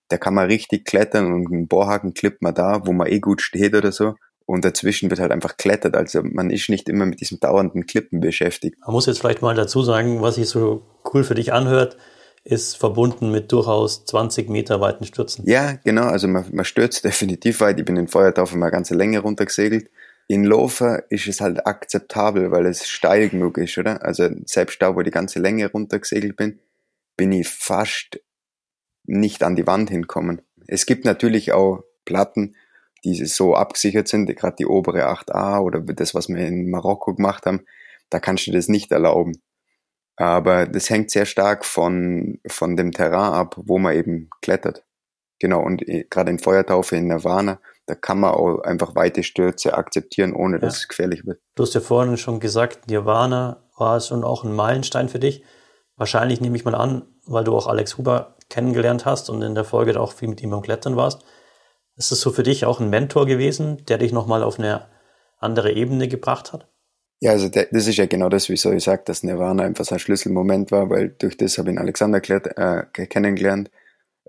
Da kann man richtig klettern und einen Bohrhaken klippt man da, wo man eh gut steht oder so. Und dazwischen wird halt einfach klettert. Also man ist nicht immer mit diesem dauernden Klippen beschäftigt. Man muss jetzt vielleicht mal dazu sagen, was sich so cool für dich anhört ist verbunden mit durchaus 20 Meter weiten Stürzen. Ja, genau. Also man, man stürzt definitiv weit. Ich bin in Feuertaufe mal ganze Länge runtergesegelt. In Lofer ist es halt akzeptabel, weil es steil genug ist, oder? Also selbst da, wo die ganze Länge runtergesegelt bin, bin ich fast nicht an die Wand hinkommen. Es gibt natürlich auch Platten, die so abgesichert sind, gerade die obere 8a oder das, was wir in Marokko gemacht haben, da kannst du das nicht erlauben. Aber das hängt sehr stark von, von dem Terrain ab, wo man eben klettert. Genau, und äh, gerade in Feuertaufe in Nirvana, da kann man auch einfach weite Stürze akzeptieren, ohne dass ja. es gefährlich wird. Du hast ja vorhin schon gesagt, Nirvana war schon auch ein Meilenstein für dich. Wahrscheinlich nehme ich mal an, weil du auch Alex Huber kennengelernt hast und in der Folge auch viel mit ihm beim Klettern warst. Ist es so für dich auch ein Mentor gewesen, der dich nochmal auf eine andere Ebene gebracht hat? Ja, also der, das ist ja genau das, wieso ich sage, dass Nirvana einfach so ein Schlüsselmoment war, weil durch das habe ich ihn Alexander äh, kennengelernt.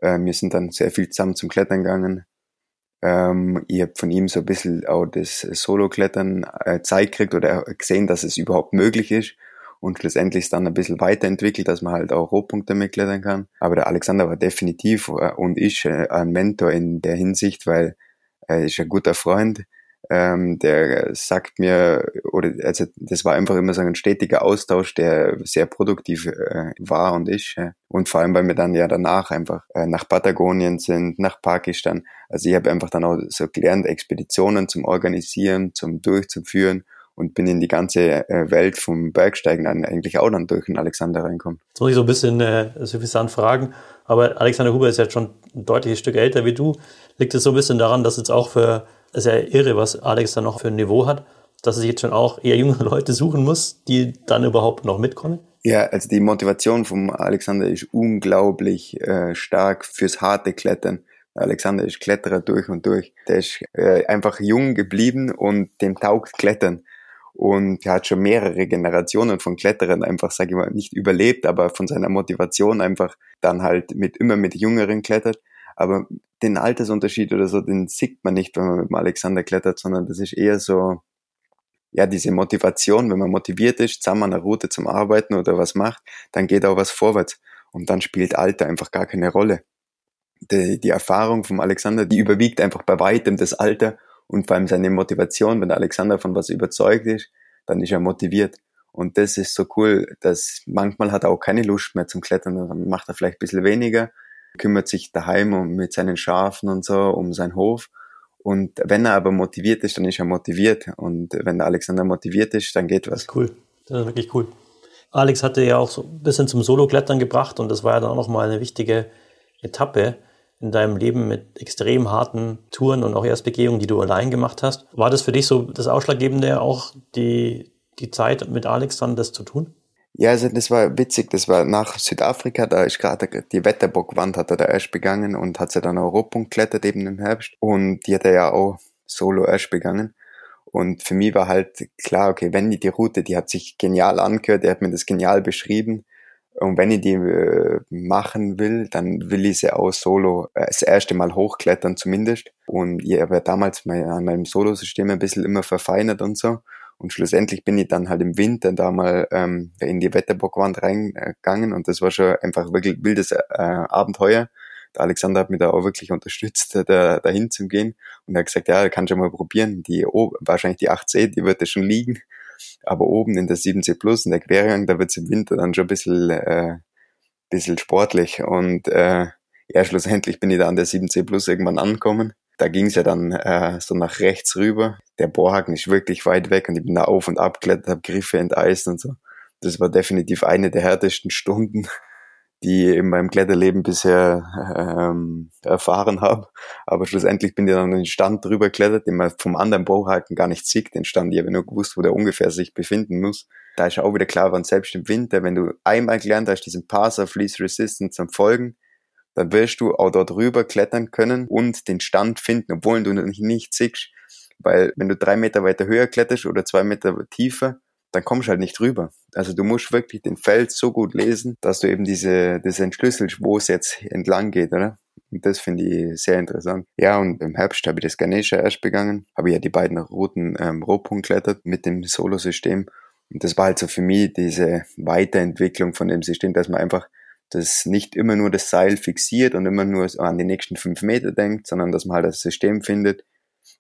Äh, wir sind dann sehr viel zusammen zum Klettern gegangen. Ähm, ich habe von ihm so ein bisschen auch das Solo-Klettern äh, Zeit gekriegt oder gesehen, dass es überhaupt möglich ist und schlussendlich ist dann ein bisschen weiterentwickelt, dass man halt auch Rohpunkte mitklettern kann. Aber der Alexander war definitiv äh, und ist äh, ein Mentor in der Hinsicht, weil er ist ein guter Freund. Ähm, der sagt mir, oder also das war einfach immer so ein stetiger Austausch, der sehr produktiv äh, war und ist. Äh. Und vor allem, weil wir dann ja danach einfach äh, nach Patagonien sind, nach Pakistan. Also ich habe einfach dann auch so gelernt, Expeditionen zum Organisieren, zum Durchzuführen und bin in die ganze äh, Welt vom Bergsteigen dann eigentlich auch dann durch den Alexander reinkommen. Jetzt muss ich so ein bisschen äh, suffisant fragen, aber Alexander Huber ist jetzt schon ein deutliches Stück älter wie du. Liegt es so ein bisschen daran, dass jetzt auch für, ist ja irre, was Alex dann noch für ein Niveau hat, dass er sich jetzt schon auch eher junge Leute suchen muss, die dann überhaupt noch mitkommen? Ja, also die Motivation vom Alexander ist unglaublich äh, stark fürs harte Klettern. Alexander ist Kletterer durch und durch. Der ist äh, einfach jung geblieben und dem taugt Klettern und er hat schon mehrere Generationen von Kletterern einfach, sage ich mal, nicht überlebt, aber von seiner Motivation einfach dann halt mit immer mit Jüngeren klettert. Aber den Altersunterschied oder so, den sieht man nicht, wenn man mit dem Alexander klettert, sondern das ist eher so, ja, diese Motivation, wenn man motiviert ist, zusammen an der Route zum Arbeiten oder was macht, dann geht auch was vorwärts. Und dann spielt Alter einfach gar keine Rolle. Die, die Erfahrung vom Alexander, die überwiegt einfach bei weitem das Alter und vor allem seine Motivation, wenn der Alexander von was überzeugt ist, dann ist er motiviert. Und das ist so cool, dass manchmal hat er auch keine Lust mehr zum Klettern, dann macht er vielleicht ein bisschen weniger, kümmert sich daheim um, mit seinen Schafen und so, um seinen Hof. Und wenn er aber motiviert ist, dann ist er motiviert. Und wenn der Alexander motiviert ist, dann geht was. Cool. Das ist wirklich cool. Alex hatte ja auch so ein bisschen zum Solo-Klettern gebracht und das war ja dann auch nochmal eine wichtige Etappe in deinem Leben mit extrem harten Touren und auch Erstbegehungen, die du allein gemacht hast. War das für dich so das Ausschlaggebende, auch die, die Zeit mit Alex dann das zu tun? Ja, also das war witzig. Das war nach Südafrika, da ist gerade die Wetterbockwand hat er da erst begangen und hat sie dann Europunkt geklettert eben im Herbst. Und die hat er ja auch solo erst begangen. Und für mich war halt klar, okay, wenn die, die Route, die hat sich genial angehört, er hat mir das genial beschrieben. Und wenn ich die äh, machen will, dann will ich sie auch solo äh, das erste Mal hochklettern zumindest. Und ich habe ja damals mein, an meinem Solo-System ein bisschen immer verfeinert und so. Und schlussendlich bin ich dann halt im Winter da mal ähm, in die Wetterbockwand reingegangen und das war schon einfach wirklich wildes äh, Abenteuer. Der Alexander hat mich da auch wirklich unterstützt, da, dahin zu gehen. Und er hat gesagt, ja, kann schon mal probieren. Die wahrscheinlich die 8C, die wird ja schon liegen. Aber oben in der 7C Plus, in der Quergang, da wird's im Winter dann schon ein bisschen, äh, bisschen sportlich. Und äh, ja, schlussendlich bin ich da an der 7C Plus irgendwann angekommen. Da ging's ja dann äh, so nach rechts rüber. Der Bohrhaken ist wirklich weit weg und ich bin da auf und ab geklettert, habe Griffe enteist und so. Das war definitiv eine der härtesten Stunden die ich in meinem Kletterleben bisher ähm, erfahren habe. Aber schlussendlich bin ich dann den Stand drüber geklettert, den man vom anderen Bauhaken gar nicht sieht. Den Stand, ich habe nur gewusst, wo der ungefähr sich befinden muss. Da ist auch wieder klar, wann selbst im Winter, wenn du einmal gelernt hast, diesen Pass of Least Resistance zum Folgen, dann wirst du auch dort rüber klettern können und den Stand finden, obwohl du nicht siehst. Weil wenn du drei Meter weiter höher kletterst oder zwei Meter tiefer, dann kommst du halt nicht rüber. Also du musst wirklich den Feld so gut lesen, dass du eben diese, das entschlüsselst, wo es jetzt entlang geht, oder? Und das finde ich sehr interessant. Ja, und im Herbst habe ich das Ganesha erst begangen, habe ja die beiden Routen ähm, Rohpunkt klettert mit dem Solo-System. Und das war halt so für mich diese Weiterentwicklung von dem System, dass man einfach das nicht immer nur das Seil fixiert und immer nur an die nächsten fünf Meter denkt, sondern dass man halt das System findet,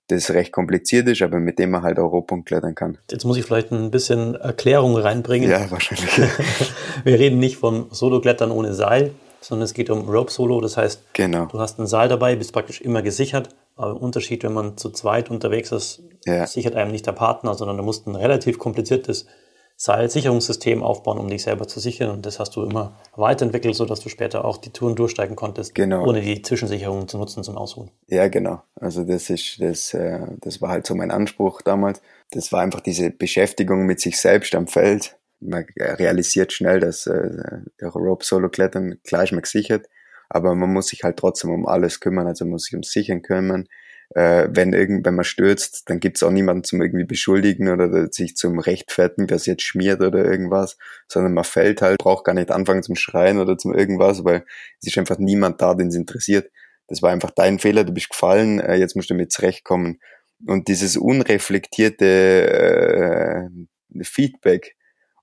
das recht kompliziert ist, aber mit dem man halt auch Rohpunkt klettern kann. Jetzt muss ich vielleicht ein bisschen Erklärung reinbringen. Ja, wahrscheinlich. Wir reden nicht vom Solo-Klettern ohne Seil, sondern es geht um Rope-Solo. Das heißt, genau. du hast ein Seil dabei, bist praktisch immer gesichert. Aber im Unterschied, wenn man zu zweit unterwegs ist, ja. sichert einem nicht der Partner, sondern du musst ein relativ kompliziertes Seilsicherungssystem aufbauen, um dich selber zu sichern. Und das hast du immer weiterentwickelt, sodass du später auch die Touren durchsteigen konntest, genau. ohne die Zwischensicherungen zu nutzen zum Ausruhen. Ja, genau. Also das ist das, äh, das war halt so mein Anspruch damals. Das war einfach diese Beschäftigung mit sich selbst am Feld. Man realisiert schnell, dass äh, Rope Solo Klettern klar ist man gesichert, aber man muss sich halt trotzdem um alles kümmern. Also man muss sich ums Sichern kümmern, äh, wenn irgend, wenn man stürzt, dann gibt's auch niemanden zum irgendwie beschuldigen oder sich zum rechtfertigen, wer es jetzt schmiert oder irgendwas, sondern man fällt halt, braucht gar nicht anfangen zum Schreien oder zum irgendwas, weil es ist einfach niemand da, den es interessiert. Das war einfach dein Fehler, du bist gefallen, äh, jetzt musst du damit zurechtkommen. Und dieses unreflektierte äh, Feedback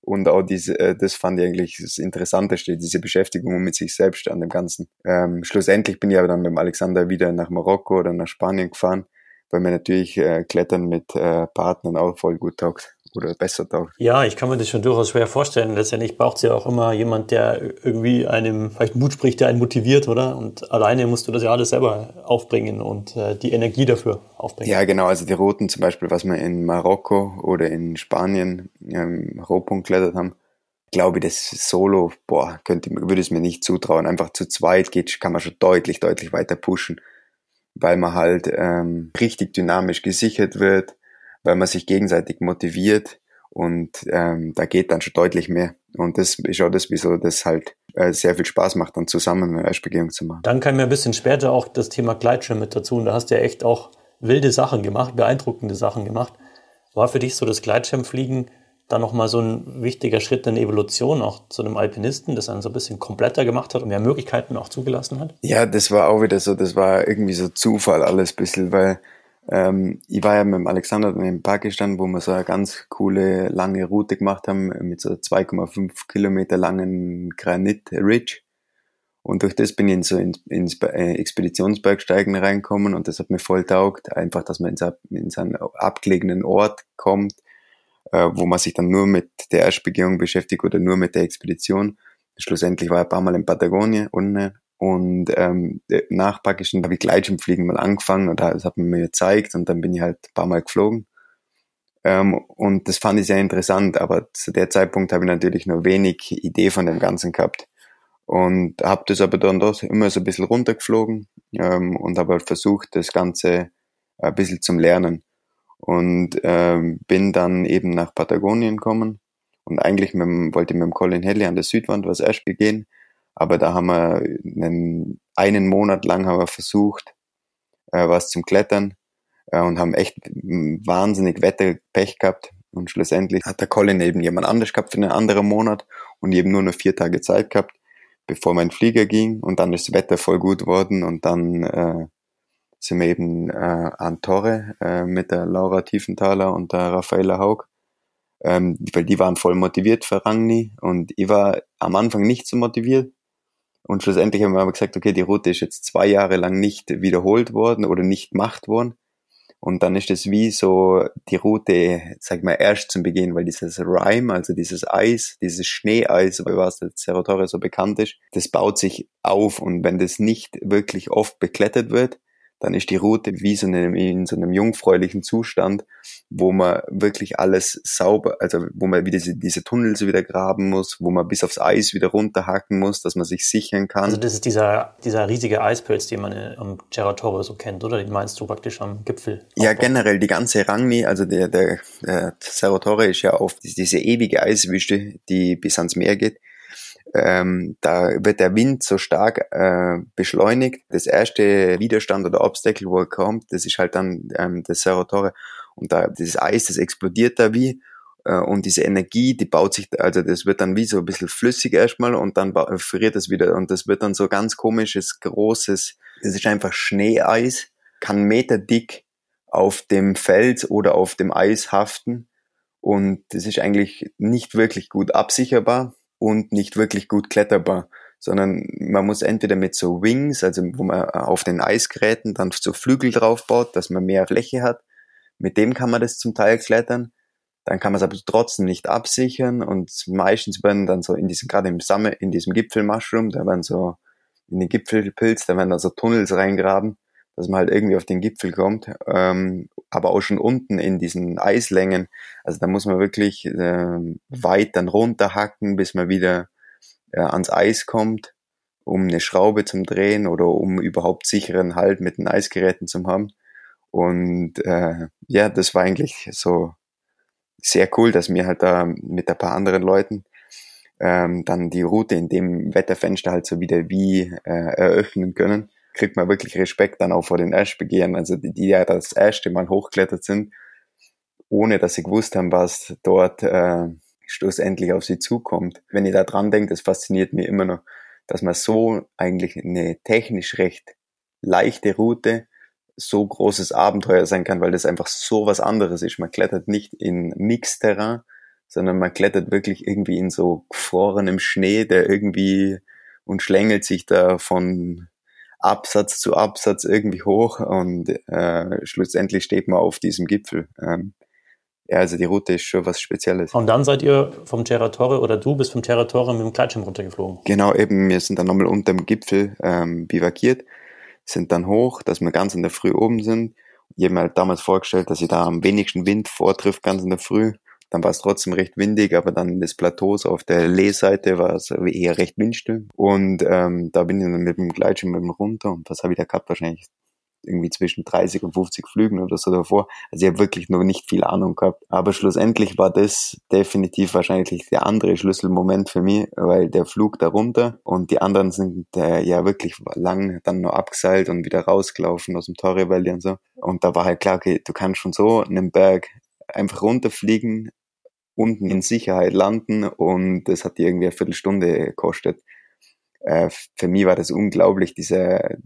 und auch diese, äh, das fand ich eigentlich das Interessanteste, diese Beschäftigung mit sich selbst an dem Ganzen. Ähm, schlussendlich bin ich aber dann mit dem Alexander wieder nach Marokko oder nach Spanien gefahren, weil mir natürlich äh, Klettern mit äh, Partnern auch voll gut taugt oder besser taugt. Ja, ich kann mir das schon durchaus schwer vorstellen. Letztendlich braucht es ja auch immer jemand, der irgendwie einem vielleicht Mut spricht, der einen motiviert, oder? Und alleine musst du das ja alles selber aufbringen und äh, die Energie dafür aufbringen. Ja, genau. Also die Routen zum Beispiel, was wir in Marokko oder in Spanien ähm, Rohpunkt klettert haben, glaube ich, das Solo, boah, könnte, würde es mir nicht zutrauen. Einfach zu zweit geht, kann man schon deutlich, deutlich weiter pushen, weil man halt ähm, richtig dynamisch gesichert wird weil man sich gegenseitig motiviert und ähm, da geht dann schon deutlich mehr. Und das ist auch das, wieso das halt äh, sehr viel Spaß macht, dann zusammen eine Eisbegehung zu machen. Dann kam mir ein bisschen später auch das Thema Gleitschirm mit dazu und da hast du ja echt auch wilde Sachen gemacht, beeindruckende Sachen gemacht. War für dich so das Gleitschirmfliegen dann nochmal so ein wichtiger Schritt in der Evolution auch zu einem Alpinisten, das einen so ein bisschen kompletter gemacht hat und mehr Möglichkeiten auch zugelassen hat? Ja, das war auch wieder so, das war irgendwie so Zufall alles ein bisschen, weil ähm, ich war ja mit dem Alexander in Pakistan, wo wir so eine ganz coole, lange Route gemacht haben mit so 2,5 Kilometer langen Granit Ridge. Und durch das bin ich in so ins, ins äh, Expeditionsbergsteigen reinkommen und das hat mir voll taugt. Einfach, dass man in so, in so einen abgelegenen Ort kommt, äh, wo man sich dann nur mit der Erstbegehung beschäftigt oder nur mit der Expedition. Schlussendlich war ich ein paar Mal in Patagonien unten und ähm, nach Pakistan habe ich Gleitschirmfliegen mal angefangen und das hat man mir gezeigt und dann bin ich halt ein paar Mal geflogen. Ähm, und das fand ich sehr interessant, aber zu der Zeitpunkt habe ich natürlich nur wenig Idee von dem Ganzen gehabt. Und habe das aber dann doch immer so ein bisschen runtergeflogen ähm, und habe halt versucht, das Ganze ein bisschen zum Lernen. Und ähm, bin dann eben nach Patagonien gekommen und eigentlich mit wollte ich mit dem Colin Hedley an der Südwand was erst begehen aber da haben wir einen, einen Monat lang haben wir versucht, äh, was zum Klettern äh, und haben echt wahnsinnig Wetterpech gehabt. Und schlussendlich hat der Colin eben jemand anders gehabt für einen anderen Monat und eben nur noch vier Tage Zeit gehabt, bevor mein Flieger ging. Und dann ist das Wetter voll gut worden und dann äh, sind wir eben äh, an Torre äh, mit der Laura Tiefenthaler und der Raffaella Haug ähm, weil die waren voll motiviert für Rangni und ich war am Anfang nicht so motiviert und schlussendlich haben wir gesagt, okay, die Route ist jetzt zwei Jahre lang nicht wiederholt worden oder nicht gemacht worden. Und dann ist es wie so die Route, sag mal, erst zum Beginn, weil dieses Rime, also dieses Eis, dieses Schneeeis, was der Cerro Torre so bekannt ist, das baut sich auf und wenn das nicht wirklich oft beklettert wird, dann ist die Route wie so in, in so einem jungfräulichen Zustand, wo man wirklich alles sauber, also wo man wieder diese, diese Tunnels wieder graben muss, wo man bis aufs Eis wieder runterhacken muss, dass man sich sichern kann. Also das ist dieser, dieser riesige Eispilz, den man äh, am Cerro Torre so kennt, oder? Den meinst du praktisch am Gipfel? Ja, generell die ganze Rangni, also der, der, der Cerro Torre ist ja auf diese ewige Eiswüste, die bis ans Meer geht ähm, da wird der Wind so stark äh, beschleunigt. Das erste Widerstand oder Obstacle, wo er kommt, das ist halt dann ähm, das Cerro Torre. Und da dieses Eis, das explodiert da wie. Äh, und diese Energie, die baut sich, also das wird dann wie so ein bisschen flüssig erstmal und dann friert es wieder. Und das wird dann so ganz komisches, großes, das ist einfach Schneeeis, kann Meter dick auf dem Fels oder auf dem Eis haften. Und das ist eigentlich nicht wirklich gut absicherbar und nicht wirklich gut kletterbar, sondern man muss entweder mit so Wings, also wo man auf den Eisgeräten dann so Flügel drauf baut, dass man mehr Fläche hat. Mit dem kann man das zum Teil klettern. Dann kann man es aber trotzdem nicht absichern und meistens werden dann so in diesem, gerade im Sommer, in diesem Gipfelmushroom, da werden so in den Gipfelpilz, da werden dann so Tunnels reingraben, dass man halt irgendwie auf den Gipfel kommt, ähm, aber auch schon unten in diesen Eislängen. Also da muss man wirklich äh, weit dann runterhacken, bis man wieder äh, ans Eis kommt, um eine Schraube zum Drehen oder um überhaupt sicheren Halt mit den Eisgeräten zu haben. Und äh, ja, das war eigentlich so sehr cool, dass wir halt da mit ein paar anderen Leuten ähm, dann die Route in dem Wetterfenster halt so wieder wie äh, eröffnen können kriegt man wirklich Respekt dann auch vor den Erstbegehren, also die, die ja das erste Mal hochklettert sind, ohne dass sie gewusst haben, was dort äh, schlussendlich auf sie zukommt. Wenn ihr da dran denkt, das fasziniert mir immer noch, dass man so eigentlich eine technisch recht leichte Route so großes Abenteuer sein kann, weil das einfach so was anderes ist. Man klettert nicht in Mixterrain, sondern man klettert wirklich irgendwie in so gefrorenem Schnee, der irgendwie und schlängelt sich da von Absatz zu Absatz irgendwie hoch und äh, schlussendlich steht man auf diesem Gipfel. Ähm, ja, also die Route ist schon was Spezielles. Und dann seid ihr vom Terratore oder du bist vom Terratore mit dem Gleitschirm runtergeflogen? Genau, eben, wir sind dann nochmal unter dem Gipfel ähm, bivakiert sind dann hoch, dass wir ganz in der Früh oben sind. Ich habe mir halt damals vorgestellt, dass ich da am wenigsten Wind vortrifft, ganz in der Früh. Dann war es trotzdem recht windig, aber dann des Plateaus auf der Lehseite war es eher recht windstill. Und ähm, da bin ich dann mit dem Gleitschirm runter und was habe ich da gehabt? Wahrscheinlich irgendwie zwischen 30 und 50 Flügen oder so davor. Also ich habe wirklich noch nicht viel Ahnung gehabt. Aber schlussendlich war das definitiv wahrscheinlich der andere Schlüsselmoment für mich, weil der Flug darunter und die anderen sind äh, ja wirklich lang dann noch abgeseilt und wieder rausgelaufen aus dem Torre Valley und so. Und da war halt klar, okay, du kannst schon so einen Berg einfach runterfliegen, unten in Sicherheit landen und das hat dir irgendwie eine Viertelstunde gekostet äh, für mich war das unglaublich, diese,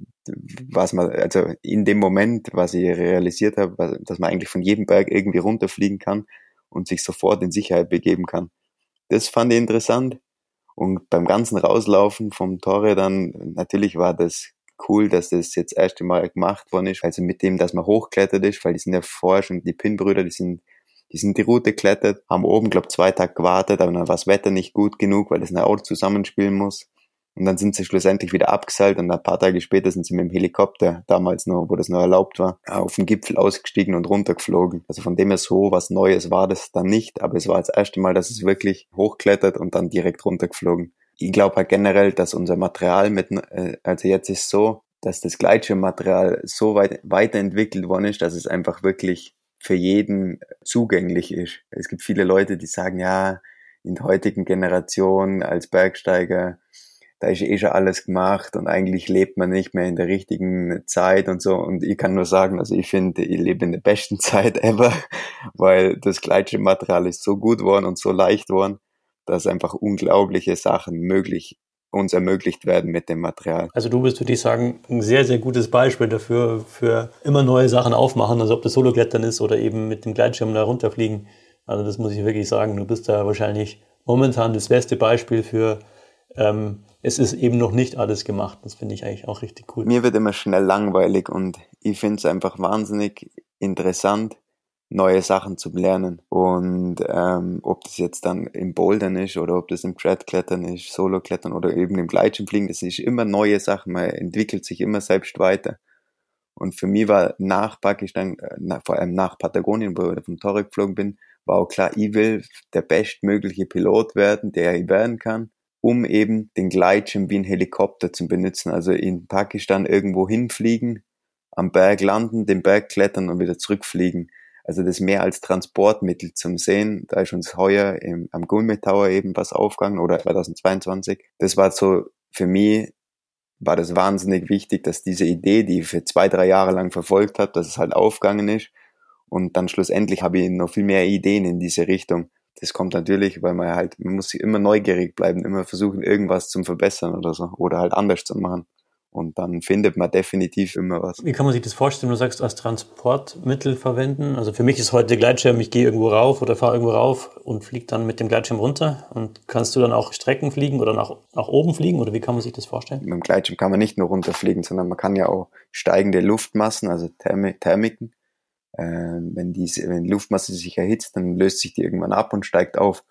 was man, also in dem Moment, was ich realisiert habe, dass man eigentlich von jedem Berg irgendwie runterfliegen kann und sich sofort in Sicherheit begeben kann. Das fand ich interessant. Und beim ganzen Rauslaufen vom Tore dann, natürlich war das cool, dass das jetzt das erste Mal gemacht worden ist. Also mit dem, dass man hochklettert ist, weil die sind ja vorher schon, die Pin-Brüder, die sind, die sind die Route geklettert, haben oben, glaub, zwei Tage gewartet, aber dann war das Wetter nicht gut genug, weil das ein Auto zusammenspielen muss. Und dann sind sie schlussendlich wieder abgeseilt und ein paar Tage später sind sie mit dem Helikopter, damals noch, wo das noch erlaubt war, auf den Gipfel ausgestiegen und runtergeflogen. Also von dem her so was Neues war das dann nicht, aber es war das erste Mal, dass es wirklich hochklettert und dann direkt runtergeflogen. Ich glaube halt generell, dass unser Material mit, äh, also jetzt ist so, dass das Gleitschirmmaterial so weit weiterentwickelt worden ist, dass es einfach wirklich für jeden zugänglich ist. Es gibt viele Leute, die sagen, ja, in der heutigen Generation als Bergsteiger da ist eh schon alles gemacht und eigentlich lebt man nicht mehr in der richtigen Zeit und so. Und ich kann nur sagen, also ich finde, ich lebe in der besten Zeit ever, weil das Gleitschirmmaterial ist so gut worden und so leicht worden, dass einfach unglaubliche Sachen möglich uns ermöglicht werden mit dem Material. Also du bist, würde ich sagen, ein sehr, sehr gutes Beispiel dafür, für immer neue Sachen aufmachen, also ob das Soloklettern ist oder eben mit dem Gleitschirm da runterfliegen. Also das muss ich wirklich sagen, du bist da wahrscheinlich momentan das beste Beispiel für ähm, es ist eben noch nicht alles gemacht. Das finde ich eigentlich auch richtig cool. Mir wird immer schnell langweilig und ich finde es einfach wahnsinnig interessant, neue Sachen zu lernen. Und ähm, ob das jetzt dann im Bouldern ist oder ob das im Treadklettern ist, Solo-Klettern oder eben im Gleitschirmfliegen, das ist immer neue Sachen. Man entwickelt sich immer selbst weiter. Und für mich war nach Pakistan, äh, vor allem nach Patagonien, wo ich vom Torre geflogen bin, war auch klar, ich will der bestmögliche Pilot werden, der ich werden kann um eben den Gleitschirm wie ein Helikopter zu benutzen. Also in Pakistan irgendwo hinfliegen, am Berg landen, den Berg klettern und wieder zurückfliegen. Also das mehr als Transportmittel zum Sehen. Da ist uns heuer im, am Gulme Tower eben was aufgegangen oder 2022. Das war so für mich war das wahnsinnig wichtig, dass diese Idee, die ich für zwei, drei Jahre lang verfolgt habe, dass es halt aufgegangen ist. Und dann schlussendlich habe ich noch viel mehr Ideen in diese Richtung das kommt natürlich, weil man halt, man muss immer neugierig bleiben, immer versuchen, irgendwas zu verbessern oder so, oder halt anders zu machen. Und dann findet man definitiv immer was. Wie kann man sich das vorstellen? Du sagst, als Transportmittel verwenden. Also für mich ist heute Gleitschirm, ich gehe irgendwo rauf oder fahre irgendwo rauf und fliege dann mit dem Gleitschirm runter. Und kannst du dann auch Strecken fliegen oder nach, nach oben fliegen? Oder wie kann man sich das vorstellen? Mit dem Gleitschirm kann man nicht nur runterfliegen, sondern man kann ja auch steigende Luftmassen, also Thermiken, äh, wenn, diese, wenn die Luftmasse sich erhitzt, dann löst sich die irgendwann ab und steigt auf.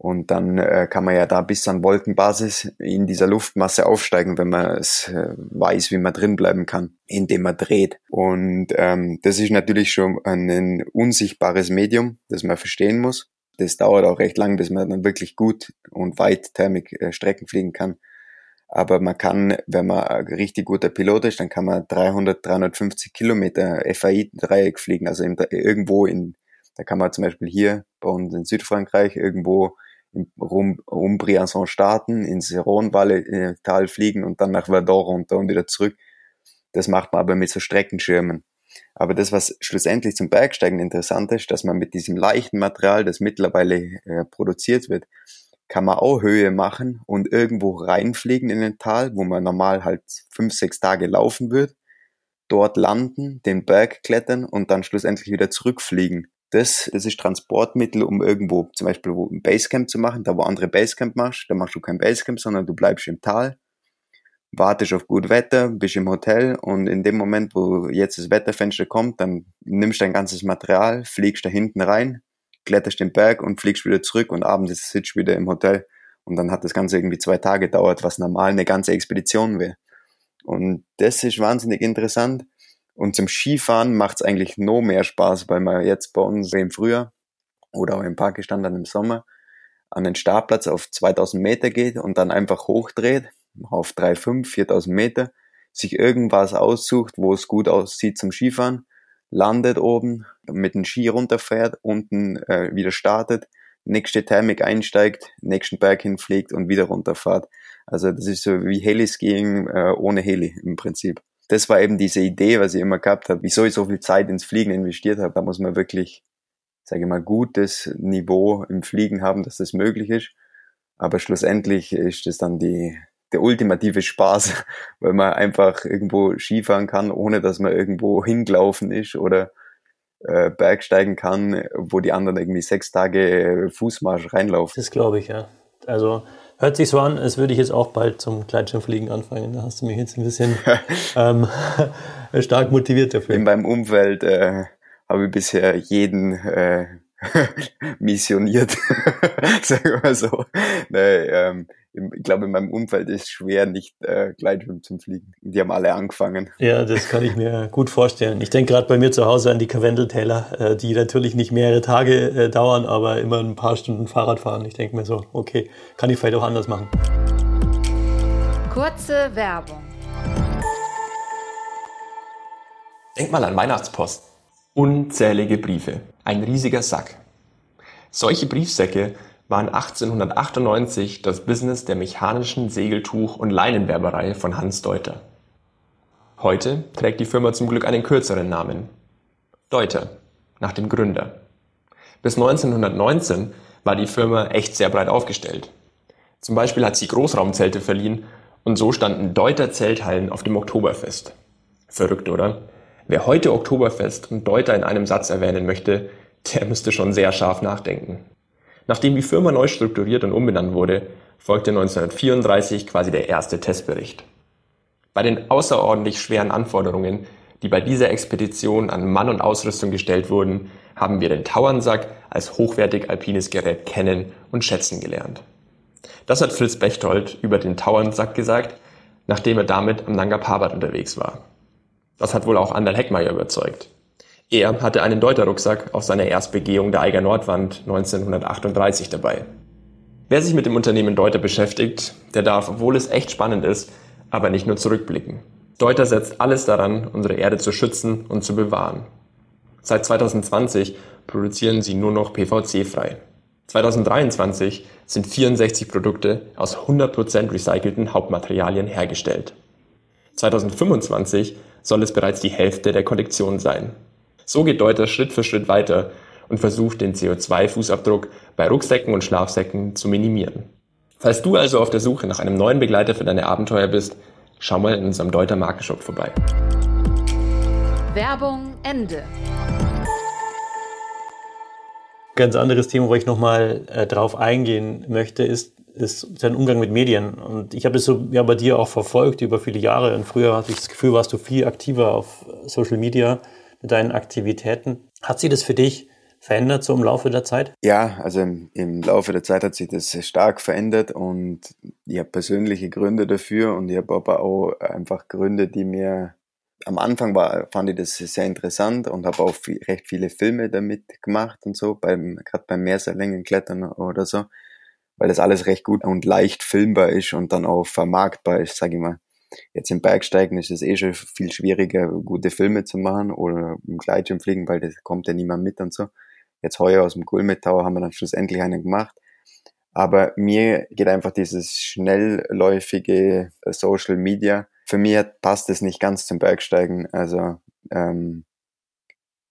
Und dann äh, kann man ja da bis an Wolkenbasis in dieser Luftmasse aufsteigen, wenn man es äh, weiß, wie man drin bleiben kann, indem man dreht. Und ähm, das ist natürlich schon ein unsichtbares Medium, das man verstehen muss. Das dauert auch recht lang, bis man dann wirklich gut und weit Thermik äh, Strecken fliegen kann. Aber man kann, wenn man ein richtig guter Pilot ist, dann kann man 300, 350 Kilometer FAI-Dreieck fliegen. Also irgendwo in, da kann man zum Beispiel hier bei uns in Südfrankreich irgendwo im Rum, Umbriançon starten, ins Rhône-Tal fliegen und dann nach Verdun runter und wieder zurück. Das macht man aber mit so Streckenschirmen. Aber das, was schlussendlich zum Bergsteigen interessant ist, dass man mit diesem leichten Material, das mittlerweile äh, produziert wird, kann man auch Höhe machen und irgendwo reinfliegen in ein Tal, wo man normal halt fünf, sechs Tage laufen wird, dort landen, den Berg klettern und dann schlussendlich wieder zurückfliegen. Das, das ist Transportmittel, um irgendwo zum Beispiel ein Basecamp zu machen, da wo andere Basecamp machst, da machst du kein Basecamp, sondern du bleibst im Tal, wartest auf gut Wetter, bist im Hotel und in dem Moment, wo jetzt das Wetterfenster kommt, dann nimmst du dein ganzes Material, fliegst da hinten rein, kletterst den Berg und fliegst wieder zurück und abends sitzt wieder im Hotel. Und dann hat das Ganze irgendwie zwei Tage gedauert, was normal eine ganze Expedition wäre. Und das ist wahnsinnig interessant. Und zum Skifahren macht es eigentlich noch mehr Spaß, weil man jetzt bei uns im Frühjahr oder auch in Pakistan dann im Sommer an den Startplatz auf 2000 Meter geht und dann einfach hochdreht auf 3.5, 4000 Meter, sich irgendwas aussucht, wo es gut aussieht zum Skifahren landet oben, mit dem Ski runterfährt, unten äh, wieder startet, nächste Thermik einsteigt, nächsten Berg hinfliegt und wieder runterfahrt. Also das ist so wie Heliskiing äh, ohne Heli im Prinzip. Das war eben diese Idee, was ich immer gehabt habe, wieso ich so viel Zeit ins Fliegen investiert habe. Da muss man wirklich, sage ich mal, gutes Niveau im Fliegen haben, dass das möglich ist. Aber schlussendlich ist es dann die, der ultimative Spaß, weil man einfach irgendwo Skifahren kann, ohne dass man irgendwo hingelaufen ist oder äh, Bergsteigen kann, wo die anderen irgendwie sechs Tage Fußmarsch reinlaufen. Das glaube ich, ja. Also hört sich so an, als würde ich jetzt auch bald zum Gleitschirmfliegen anfangen. Da hast du mich jetzt ein bisschen ähm, stark motiviert dafür. In meinem Umfeld äh, habe ich bisher jeden äh, missioniert, sagen wir mal so. Nee, ähm, ich glaube, in meinem Umfeld ist es schwer, nicht äh, Gleitschirm zum Fliegen. Die haben alle angefangen. Ja, das kann ich mir gut vorstellen. Ich denke gerade bei mir zu Hause an die Karwendeltäler, äh, die natürlich nicht mehrere Tage äh, dauern, aber immer ein paar Stunden Fahrrad fahren. Ich denke mir so, okay, kann ich vielleicht auch anders machen. Kurze Werbung. Denk mal an Weihnachtspost. Unzählige Briefe. Ein riesiger Sack. Solche Briefsäcke waren 1898 das Business der mechanischen Segeltuch- und Leinenwerberei von Hans Deuter. Heute trägt die Firma zum Glück einen kürzeren Namen. Deuter, nach dem Gründer. Bis 1919 war die Firma echt sehr breit aufgestellt. Zum Beispiel hat sie Großraumzelte verliehen und so standen Deuter Zelthallen auf dem Oktoberfest. Verrückt, oder? Wer heute Oktoberfest und Deuter in einem Satz erwähnen möchte, der müsste schon sehr scharf nachdenken. Nachdem die Firma neu strukturiert und umbenannt wurde, folgte 1934 quasi der erste Testbericht. Bei den außerordentlich schweren Anforderungen, die bei dieser Expedition an Mann und Ausrüstung gestellt wurden, haben wir den Tauernsack als hochwertig alpines Gerät kennen und schätzen gelernt. Das hat Fritz Bechtold über den Tauernsack gesagt, nachdem er damit am Nanga Parbat unterwegs war. Das hat wohl auch Anderl Heckmeier überzeugt. Er hatte einen Deuter-Rucksack auf seiner Erstbegehung der Eiger Nordwand 1938 dabei. Wer sich mit dem Unternehmen Deuter beschäftigt, der darf, obwohl es echt spannend ist, aber nicht nur zurückblicken. Deuter setzt alles daran, unsere Erde zu schützen und zu bewahren. Seit 2020 produzieren sie nur noch PVC-frei. 2023 sind 64 Produkte aus 100% recycelten Hauptmaterialien hergestellt. 2025 soll es bereits die Hälfte der Kollektion sein. So geht Deuter Schritt für Schritt weiter und versucht den CO2-Fußabdruck bei Rucksäcken und Schlafsäcken zu minimieren. Falls du also auf der Suche nach einem neuen Begleiter für deine Abenteuer bist, schau mal in unserem Deuter Markenshop vorbei. Werbung Ende. Ganz anderes Thema, wo ich nochmal äh, drauf eingehen möchte, ist, ist dein Umgang mit Medien. Und ich habe das so ja bei dir auch verfolgt über viele Jahre. Und früher hatte ich das Gefühl, warst du viel aktiver auf Social Media mit deinen Aktivitäten. Hat sich das für dich verändert so im Laufe der Zeit? Ja, also im, im Laufe der Zeit hat sich das stark verändert und ich habe persönliche Gründe dafür und ich habe aber auch einfach Gründe, die mir am Anfang war, fand ich das sehr interessant und habe auch viel, recht viele Filme damit gemacht und so, beim, gerade beim Meerserlängenklettern oder so, weil das alles recht gut und leicht filmbar ist und dann auch vermarktbar ist, sage ich mal. Jetzt im Bergsteigen ist es eh schon viel schwieriger, gute Filme zu machen oder im Gleitschirmfliegen, weil da kommt ja niemand mit und so. Jetzt heuer aus dem Gulmet Tower haben wir dann schlussendlich einen gemacht. Aber mir geht einfach dieses schnellläufige Social Media für mich passt es nicht ganz zum Bergsteigen. Also ähm,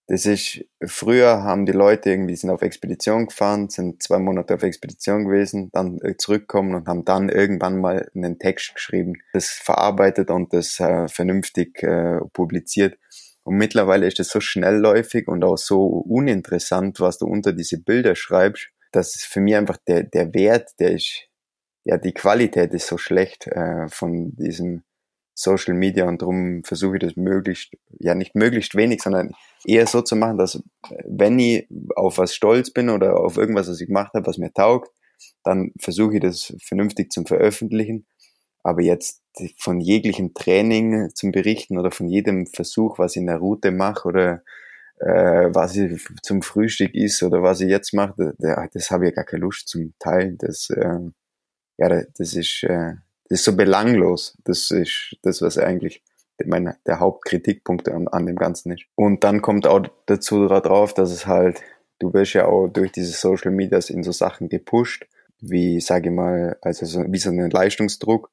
das ist, früher haben die Leute irgendwie, sind auf Expedition gefahren, sind zwei Monate auf Expedition gewesen, dann äh, zurückkommen und haben dann irgendwann mal einen Text geschrieben, das verarbeitet und das äh, vernünftig äh, publiziert. Und mittlerweile ist es so schnellläufig und auch so uninteressant, was du unter diese Bilder schreibst, dass für mich einfach der, der Wert, der ist, ja, die Qualität ist so schlecht äh, von diesem Social Media und darum versuche ich das möglichst, ja nicht möglichst wenig, sondern eher so zu machen, dass wenn ich auf was stolz bin oder auf irgendwas, was ich gemacht habe, was mir taugt, dann versuche ich das vernünftig zum Veröffentlichen. Aber jetzt von jeglichem Training zum Berichten oder von jedem Versuch, was ich in der Route mache oder äh, was ich zum Frühstück ist oder was ich jetzt mache, das, das habe ich gar keine Lust zum Teilen. Das, äh, ja, das ist, äh, das ist so belanglos. Das ist das, was eigentlich mein, der Hauptkritikpunkt an, an dem Ganzen ist. Und dann kommt auch dazu drauf, dass es halt, du wirst ja auch durch diese Social Medias in so Sachen gepusht, wie, sage ich mal, also so, wie so ein Leistungsdruck.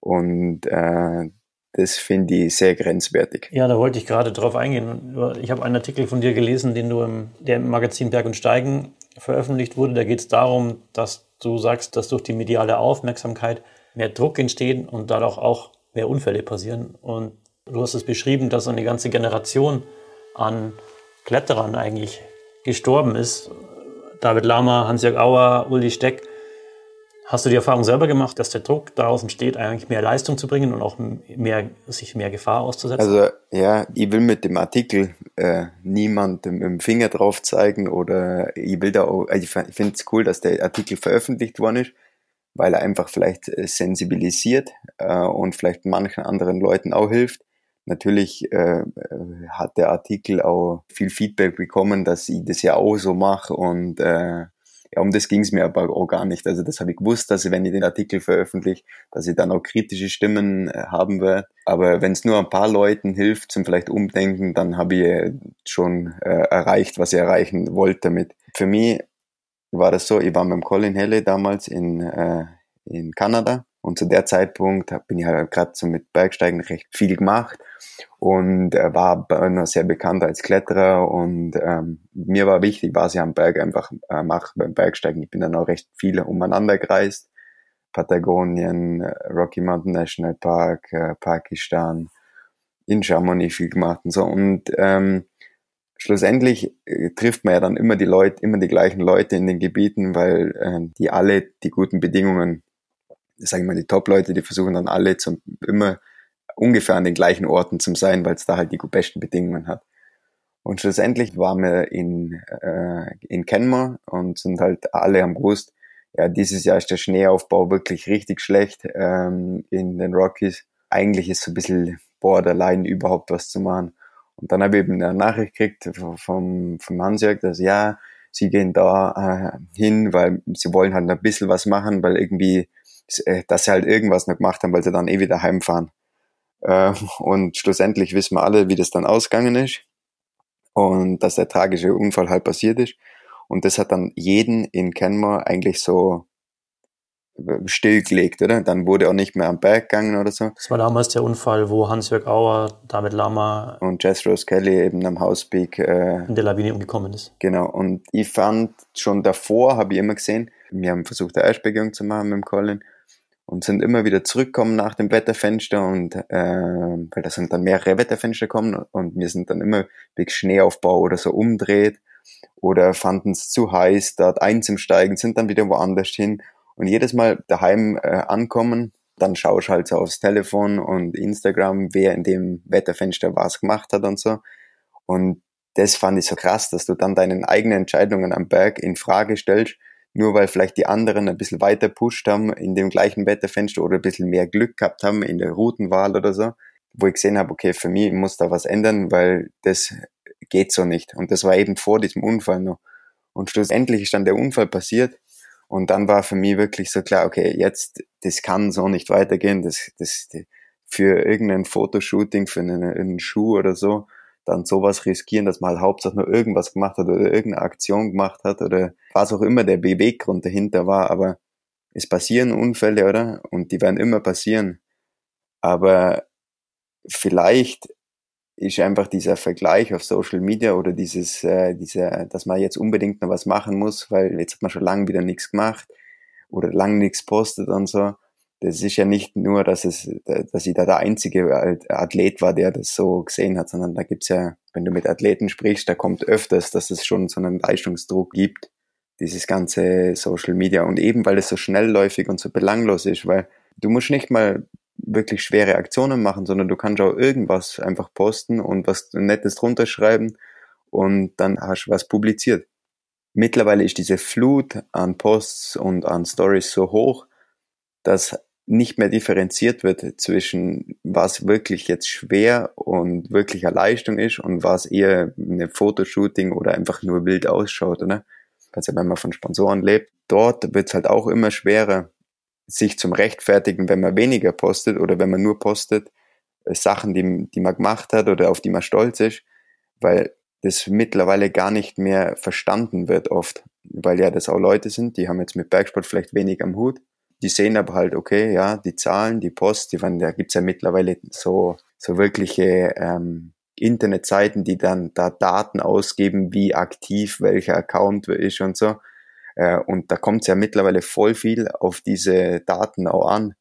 Und äh, das finde ich sehr grenzwertig. Ja, da wollte ich gerade drauf eingehen. Ich habe einen Artikel von dir gelesen, den du im, der im Magazin Berg und Steigen veröffentlicht wurde. Da geht es darum, dass du sagst, dass durch die mediale Aufmerksamkeit mehr Druck entsteht und dadurch auch mehr Unfälle passieren. Und du hast es beschrieben, dass eine ganze Generation an Kletterern eigentlich gestorben ist. David Lama, Hans-Jörg Auer, Uli Steck. Hast du die Erfahrung selber gemacht, dass der Druck daraus entsteht, eigentlich mehr Leistung zu bringen und auch mehr, sich mehr Gefahr auszusetzen? Also ja, ich will mit dem Artikel äh, niemandem mit dem Finger drauf zeigen oder ich will da auch, also ich finde es cool, dass der Artikel veröffentlicht worden ist weil er einfach vielleicht äh, sensibilisiert äh, und vielleicht manchen anderen Leuten auch hilft. Natürlich äh, hat der Artikel auch viel Feedback bekommen, dass ich das ja auch so mache und äh, ja, um das ging es mir aber auch gar nicht. Also das habe ich gewusst, dass ich, wenn ich den Artikel veröffentliche, dass ich dann auch kritische Stimmen äh, haben werde. Aber wenn es nur ein paar Leuten hilft zum vielleicht Umdenken, dann habe ich äh, schon äh, erreicht, was ich erreichen wollte damit. Für mich war das so, ich war mit dem Colin Helle damals in, äh, in Kanada und zu der Zeitpunkt bin ich halt gerade so mit Bergsteigen recht viel gemacht und er war noch sehr bekannt als Kletterer und ähm, mir war wichtig, was ich am Berg einfach äh, mache beim Bergsteigen. Ich bin dann auch recht viel umeinander gereist. Patagonien, Rocky Mountain National Park, äh, Pakistan, in Chamonix viel gemacht und so. Und ähm, schlussendlich äh, trifft man ja dann immer die Leute, immer die gleichen Leute in den Gebieten, weil äh, die alle die guten Bedingungen, sagen wir mal die Top-Leute, die versuchen dann alle zum immer ungefähr an den gleichen Orten zu sein, weil es da halt die besten Bedingungen hat. Und schlussendlich waren wir in, äh, in Kenmore und sind halt alle am gewusst, ja, dieses Jahr ist der Schneeaufbau wirklich richtig schlecht ähm, in den Rockies. Eigentlich ist so ein bisschen borderline überhaupt was zu machen. Und dann habe ich eben eine Nachricht gekriegt vom, vom Hansjörg, dass ja, sie gehen da äh, hin, weil sie wollen halt ein bisschen was machen, weil irgendwie, äh, dass sie halt irgendwas noch gemacht haben, weil sie dann eh wieder heimfahren. Äh, und schlussendlich wissen wir alle, wie das dann ausgegangen ist und dass der tragische Unfall halt passiert ist. Und das hat dann jeden in Kenmore eigentlich so stillgelegt, oder? Dann wurde auch nicht mehr am Berg gegangen oder so. Das war damals der Unfall, wo Hans-Jörg Auer, David Lama und Jess Rose Kelly eben am Hauspeak äh, in der Lawine umgekommen ist. Genau. Und ich fand schon davor, habe ich immer gesehen, wir haben versucht, eine Eisbergung zu machen mit dem Colin und sind immer wieder zurückgekommen nach dem Wetterfenster und äh, weil da sind dann mehrere Wetterfenster gekommen und wir sind dann immer wegen Schneeaufbau oder so umdreht oder fanden es zu heiß, dort einzusteigen, sind dann wieder woanders hin und jedes Mal daheim äh, ankommen, dann schaust halt so aufs Telefon und Instagram, wer in dem Wetterfenster was gemacht hat und so. Und das fand ich so krass, dass du dann deine eigenen Entscheidungen am Berg in Frage stellst, nur weil vielleicht die anderen ein bisschen weiter pusht haben in dem gleichen Wetterfenster oder ein bisschen mehr Glück gehabt haben in der Routenwahl oder so, wo ich gesehen habe, okay, für mich muss da was ändern, weil das geht so nicht. Und das war eben vor diesem Unfall noch. Und schlussendlich ist dann der Unfall passiert und dann war für mich wirklich so klar, okay, jetzt, das kann so nicht weitergehen. Das, das, für irgendein Fotoshooting, für einen, einen Schuh oder so, dann sowas riskieren, dass man halt hauptsächlich nur irgendwas gemacht hat oder irgendeine Aktion gemacht hat oder was auch immer der Beweggrund dahinter war. Aber es passieren Unfälle, oder? Und die werden immer passieren. Aber vielleicht ist einfach dieser Vergleich auf Social Media oder dieses, äh, dieser, dass man jetzt unbedingt noch was machen muss, weil jetzt hat man schon lange wieder nichts gemacht oder lange nichts postet und so. Das ist ja nicht nur, dass es, dass ich da der einzige Athlet war, der das so gesehen hat, sondern da gibt's ja, wenn du mit Athleten sprichst, da kommt öfters, dass es schon so einen Leistungsdruck gibt, dieses ganze Social Media und eben weil es so schnellläufig und so belanglos ist, weil du musst nicht mal wirklich schwere Aktionen machen, sondern du kannst auch irgendwas einfach posten und was Nettes drunter schreiben und dann hast du was publiziert. Mittlerweile ist diese Flut an Posts und an Stories so hoch, dass nicht mehr differenziert wird zwischen was wirklich jetzt schwer und wirklicher Leistung ist und was eher eine Fotoshooting oder einfach nur wild ausschaut, oder? Also wenn man von Sponsoren lebt, dort wird es halt auch immer schwerer, sich zum Rechtfertigen, wenn man weniger postet oder wenn man nur postet, äh, Sachen, die, die man gemacht hat oder auf die man stolz ist, weil das mittlerweile gar nicht mehr verstanden wird oft, weil ja das auch Leute sind, die haben jetzt mit Bergsport vielleicht wenig am Hut, die sehen aber halt, okay, ja, die Zahlen, die Post, die waren, da gibt's ja mittlerweile so, so wirkliche ähm, Internetseiten, die dann da Daten ausgeben, wie aktiv welcher Account ist und so. Äh, und da kommt es ja mittlerweile voll viel auf diese Daten auch an.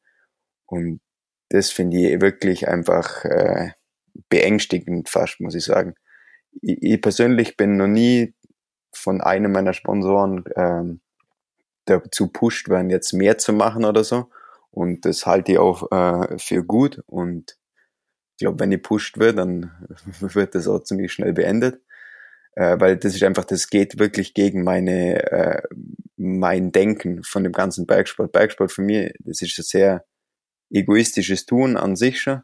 Und das finde ich wirklich einfach äh, beängstigend fast, muss ich sagen. Ich, ich, persönlich bin noch nie von einem meiner Sponsoren ähm, dazu pusht werden, jetzt mehr zu machen oder so. Und das halte ich auch äh, für gut. Und ich glaube, wenn ich pusht wird, dann wird das auch ziemlich schnell beendet äh, weil das ist einfach, das geht wirklich gegen meine, äh, mein Denken von dem ganzen Bergsport. Bergsport für mich, das ist ein sehr egoistisches Tun an sich schon,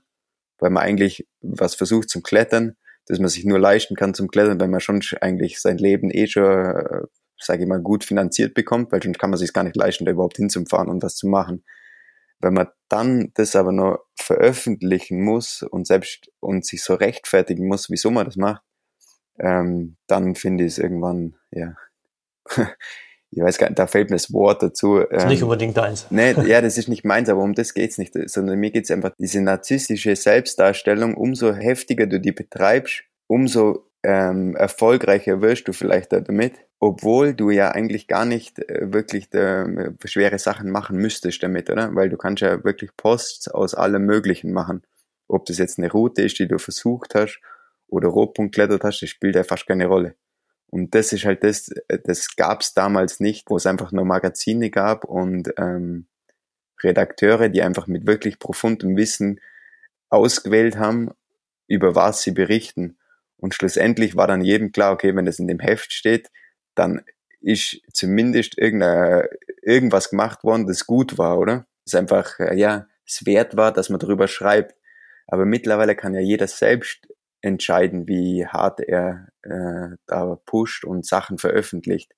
weil man eigentlich was versucht zum Klettern, dass man sich nur leisten kann zum Klettern, weil man schon eigentlich sein Leben eh schon, äh, sage ich mal, gut finanziert bekommt, weil sonst kann man sich gar nicht leisten, da überhaupt hinzufahren und was zu machen. Wenn man dann das aber noch veröffentlichen muss und selbst und sich so rechtfertigen muss, wieso man das macht, ähm, dann finde ich es irgendwann, ja, ich weiß gar nicht, da fällt mir das Wort dazu. Ähm, ist nicht ähm, unbedingt deins. Nee, ja, das ist nicht meins, aber um das geht's nicht, sondern mir geht's einfach, diese narzisstische Selbstdarstellung, umso heftiger du die betreibst, umso ähm, erfolgreicher wirst du vielleicht damit, obwohl du ja eigentlich gar nicht äh, wirklich äh, schwere Sachen machen müsstest damit, oder? Weil du kannst ja wirklich Posts aus allem Möglichen machen. Ob das jetzt eine Route ist, die du versucht hast, oder Rotpunkt das spielt ja fast keine Rolle. Und das ist halt das, das gab's damals nicht, wo es einfach nur Magazine gab und ähm, Redakteure, die einfach mit wirklich profundem Wissen ausgewählt haben, über was sie berichten. Und schlussendlich war dann jedem klar, okay, wenn das in dem Heft steht, dann ist zumindest irgendwas gemacht worden, das gut war, oder? Das ist einfach, äh, ja, es wert war, dass man darüber schreibt. Aber mittlerweile kann ja jeder selbst entscheiden, wie hart er äh, da pusht und Sachen veröffentlicht.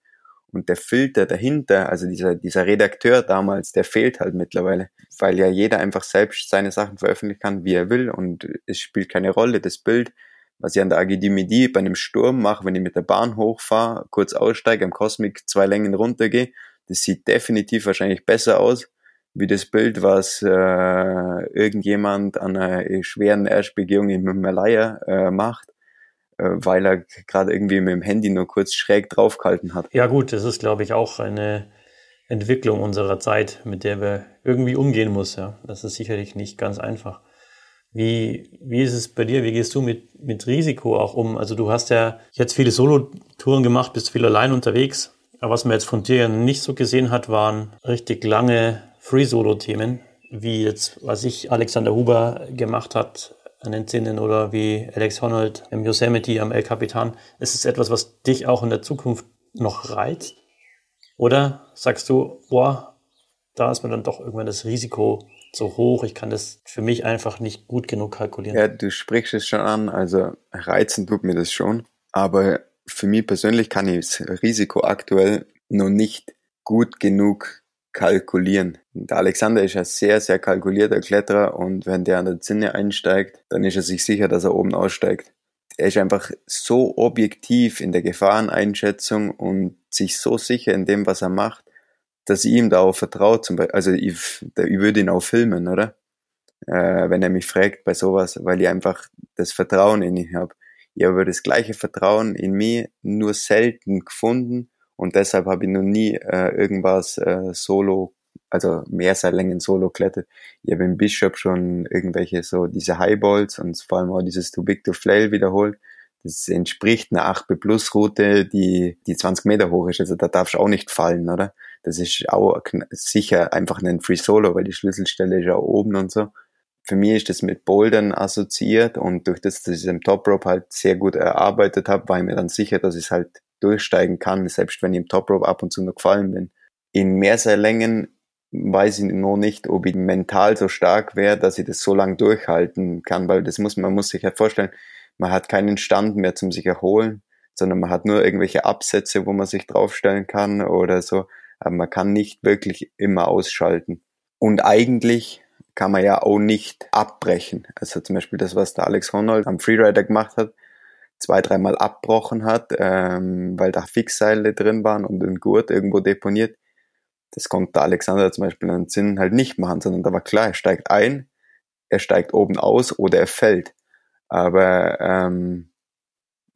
Und der Filter dahinter, also dieser, dieser Redakteur damals, der fehlt halt mittlerweile, weil ja jeder einfach selbst seine Sachen veröffentlichen kann, wie er will und es spielt keine Rolle, das Bild, was ich an der Agidimidi bei einem Sturm mache, wenn ich mit der Bahn hochfahre, kurz aussteige, am Cosmic zwei Längen runtergehe, das sieht definitiv wahrscheinlich besser aus, wie das Bild, was äh, irgendjemand an einer schweren Erstbegehung im Himalaya äh, macht, äh, weil er gerade irgendwie mit dem Handy nur kurz schräg draufgehalten hat. Ja gut, das ist, glaube ich, auch eine Entwicklung unserer Zeit, mit der wir irgendwie umgehen muss. Ja, das ist sicherlich nicht ganz einfach. Wie, wie ist es bei dir? Wie gehst du mit, mit Risiko auch um? Also du hast ja jetzt viele Solo-Touren gemacht, bist viel allein unterwegs. Aber was man jetzt von dir nicht so gesehen hat, waren richtig lange Free-Solo-Themen, wie jetzt, was ich Alexander Huber gemacht hat an den Zinnen oder wie Alex Honnold im Yosemite am El Capitan. Ist es etwas, was dich auch in der Zukunft noch reizt? Oder sagst du, boah, da ist mir dann doch irgendwann das Risiko so hoch, ich kann das für mich einfach nicht gut genug kalkulieren. Ja, du sprichst es schon an, also reizen tut mir das schon, aber für mich persönlich kann ich das Risiko aktuell noch nicht gut genug kalkulieren. Der Alexander ist ein sehr, sehr kalkulierter Kletterer und wenn der an der Zinne einsteigt, dann ist er sich sicher, dass er oben aussteigt. Er ist einfach so objektiv in der Gefahreneinschätzung und sich so sicher in dem, was er macht, dass ich ihm da auch vertraut. Zum Beispiel, also ich, ich würde ihn auch filmen, oder? äh, wenn er mich fragt bei sowas, weil ich einfach das Vertrauen in ihn habe. Ich habe das gleiche Vertrauen in mich nur selten gefunden und deshalb habe ich noch nie äh, irgendwas äh, solo, also Mehrseillängen solo klettert. Ich habe im Bishop schon irgendwelche so diese Highballs und vor allem auch dieses Too Big to Flail wiederholt. Das entspricht einer 8B Plus Route, die, die 20 Meter hoch ist. Also da darfst du auch nicht fallen, oder? Das ist auch sicher einfach ein Free Solo, weil die Schlüsselstelle ist ja oben und so für mich ist das mit Bouldern assoziiert und durch das, dass ich es im Top Rope halt sehr gut erarbeitet habe, war ich mir dann sicher, dass ich es halt durchsteigen kann, selbst wenn ich im Top Rope ab und zu noch gefallen bin. In Mehrseillängen weiß ich noch nicht, ob ich mental so stark wäre, dass ich das so lange durchhalten kann, weil das muss man muss sich ja vorstellen, man hat keinen Stand mehr zum sich erholen, sondern man hat nur irgendwelche Absätze, wo man sich draufstellen kann oder so, aber man kann nicht wirklich immer ausschalten. Und eigentlich kann man ja auch nicht abbrechen. Also zum Beispiel das, was der Alex Honnold am Freerider gemacht hat, zwei, dreimal abbrochen hat, ähm, weil da Fixseile drin waren und ein Gurt irgendwo deponiert. Das konnte der Alexander zum Beispiel in Sinn halt nicht machen, sondern da war klar, er steigt ein, er steigt oben aus oder er fällt. Aber ähm,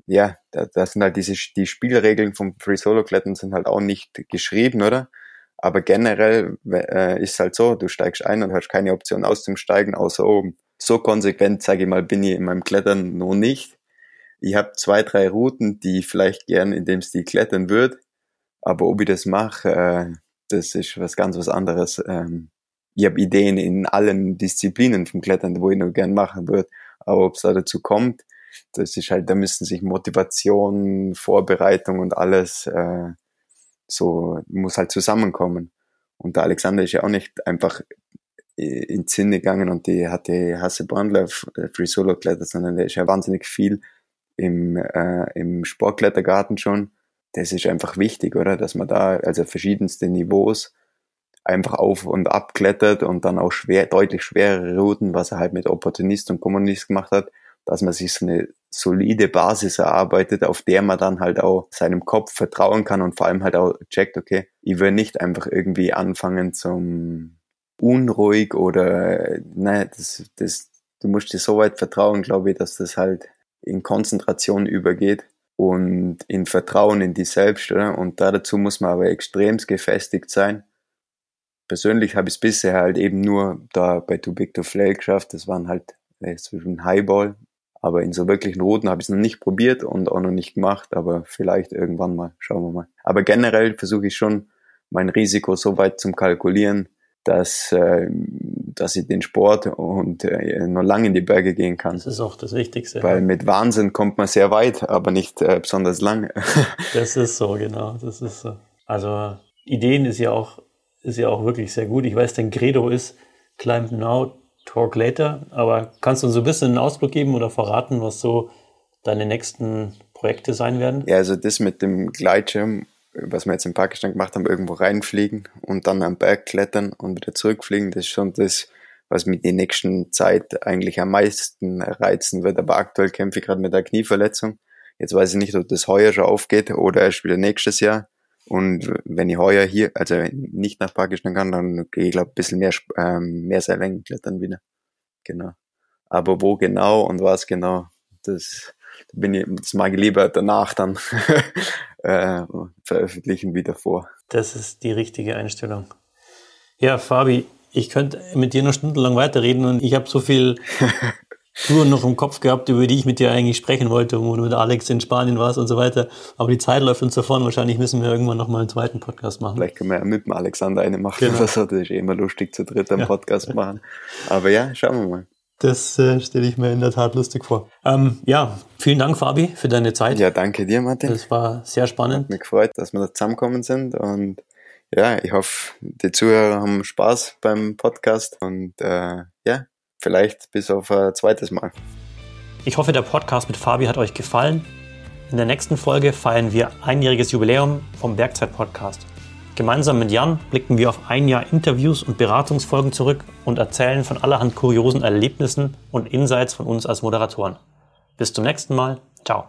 ja, da, das sind halt diese die Spielregeln vom Free Solo Klettern sind halt auch nicht geschrieben, oder? Aber generell äh, ist halt so, du steigst ein und hast keine Option auszusteigen, außer oben. So konsequent, sage ich mal, bin ich in meinem Klettern noch nicht. Ich habe zwei, drei Routen, die ich vielleicht gern in dem Stil klettern würde. Aber ob ich das mache, äh, das ist was ganz was anderes. Ähm, ich habe Ideen in allen Disziplinen vom Klettern, wo ich noch gern machen würde. Aber ob es da dazu kommt, das ist halt, da müssen sich Motivation, Vorbereitung und alles äh, so muss halt zusammenkommen. Und der Alexander ist ja auch nicht einfach äh, in Sinn gegangen und die hatte Hasse Brandler äh, Free Solo Kletter, sondern der ist ja wahnsinnig viel im, äh, im Sportklettergarten schon. Das ist einfach wichtig, oder? Dass man da also verschiedenste Niveaus einfach auf und ab klettert und dann auch schwer, deutlich schwerere Routen, was er halt mit Opportunist und Kommunist gemacht hat, dass man sich so eine solide Basis erarbeitet, auf der man dann halt auch seinem Kopf vertrauen kann und vor allem halt auch checkt, okay, ich will nicht einfach irgendwie anfangen zum unruhig oder ne, das, das, du musst dir so weit vertrauen, glaube ich, dass das halt in Konzentration übergeht und in Vertrauen in dich selbst, oder? Und da dazu muss man aber extremst gefestigt sein. Persönlich habe ich es bisher halt eben nur da bei Too Big to Flail geschafft. Das waren halt äh, zwischen Highball aber in so wirklichen Routen habe ich es noch nicht probiert und auch noch nicht gemacht, aber vielleicht irgendwann mal, schauen wir mal. Aber generell versuche ich schon, mein Risiko so weit zum Kalkulieren, dass, äh, dass ich den Sport und äh, noch lange in die Berge gehen kann. Das ist auch das Wichtigste. Weil mit Wahnsinn kommt man sehr weit, aber nicht äh, besonders lang. das ist so, genau. Das ist so. Also Ideen ist ja auch, ist ja auch wirklich sehr gut. Ich weiß, dein Credo ist Climb Now, Talk Later. Aber kannst du uns so ein bisschen einen Ausblick geben oder verraten, was so deine nächsten Projekte sein werden? Ja, also das mit dem Gleitschirm, was wir jetzt in Pakistan gemacht haben, irgendwo reinfliegen und dann am Berg klettern und wieder zurückfliegen, das ist schon das, was mich die nächsten Zeit eigentlich am meisten reizen wird. Aber aktuell kämpfe ich gerade mit der Knieverletzung. Jetzt weiß ich nicht, ob das heuer schon aufgeht oder erst wieder nächstes Jahr. Und wenn ich heuer hier, also nicht nach Pakistan kann, dann gehe ich glaube ein bisschen mehr, ähm, mehr Seillängen klettern wieder. Genau. Aber wo genau und was genau, das, bin ich, das mag ich lieber danach dann äh, veröffentlichen wie davor. Das ist die richtige Einstellung. Ja, Fabi, ich könnte mit dir noch stundenlang weiterreden und ich habe so viel Touren noch im Kopf gehabt, über die ich mit dir eigentlich sprechen wollte, wo du mit Alex in Spanien warst und so weiter. Aber die Zeit läuft uns davon. Wahrscheinlich müssen wir irgendwann noch mal einen zweiten Podcast machen. Vielleicht können wir ja mit dem Alexander eine machen genau. Das ist eh immer lustig, zu dritt einen ja. Podcast machen. Aber ja, schauen wir mal. Das äh, stelle ich mir in der Tat lustig vor. Ähm, ja, vielen Dank, Fabi, für deine Zeit. Ja, danke dir, Martin. Das war sehr spannend. Hat mich gefreut, dass wir da zusammengekommen sind und ja, ich hoffe, die Zuhörer haben Spaß beim Podcast und äh, ja, vielleicht bis auf ein zweites Mal. Ich hoffe, der Podcast mit Fabi hat euch gefallen. In der nächsten Folge feiern wir einjähriges Jubiläum vom Bergzeit-Podcast. Gemeinsam mit Jan blicken wir auf ein Jahr Interviews und Beratungsfolgen zurück und erzählen von allerhand kuriosen Erlebnissen und Insights von uns als Moderatoren. Bis zum nächsten Mal. Ciao.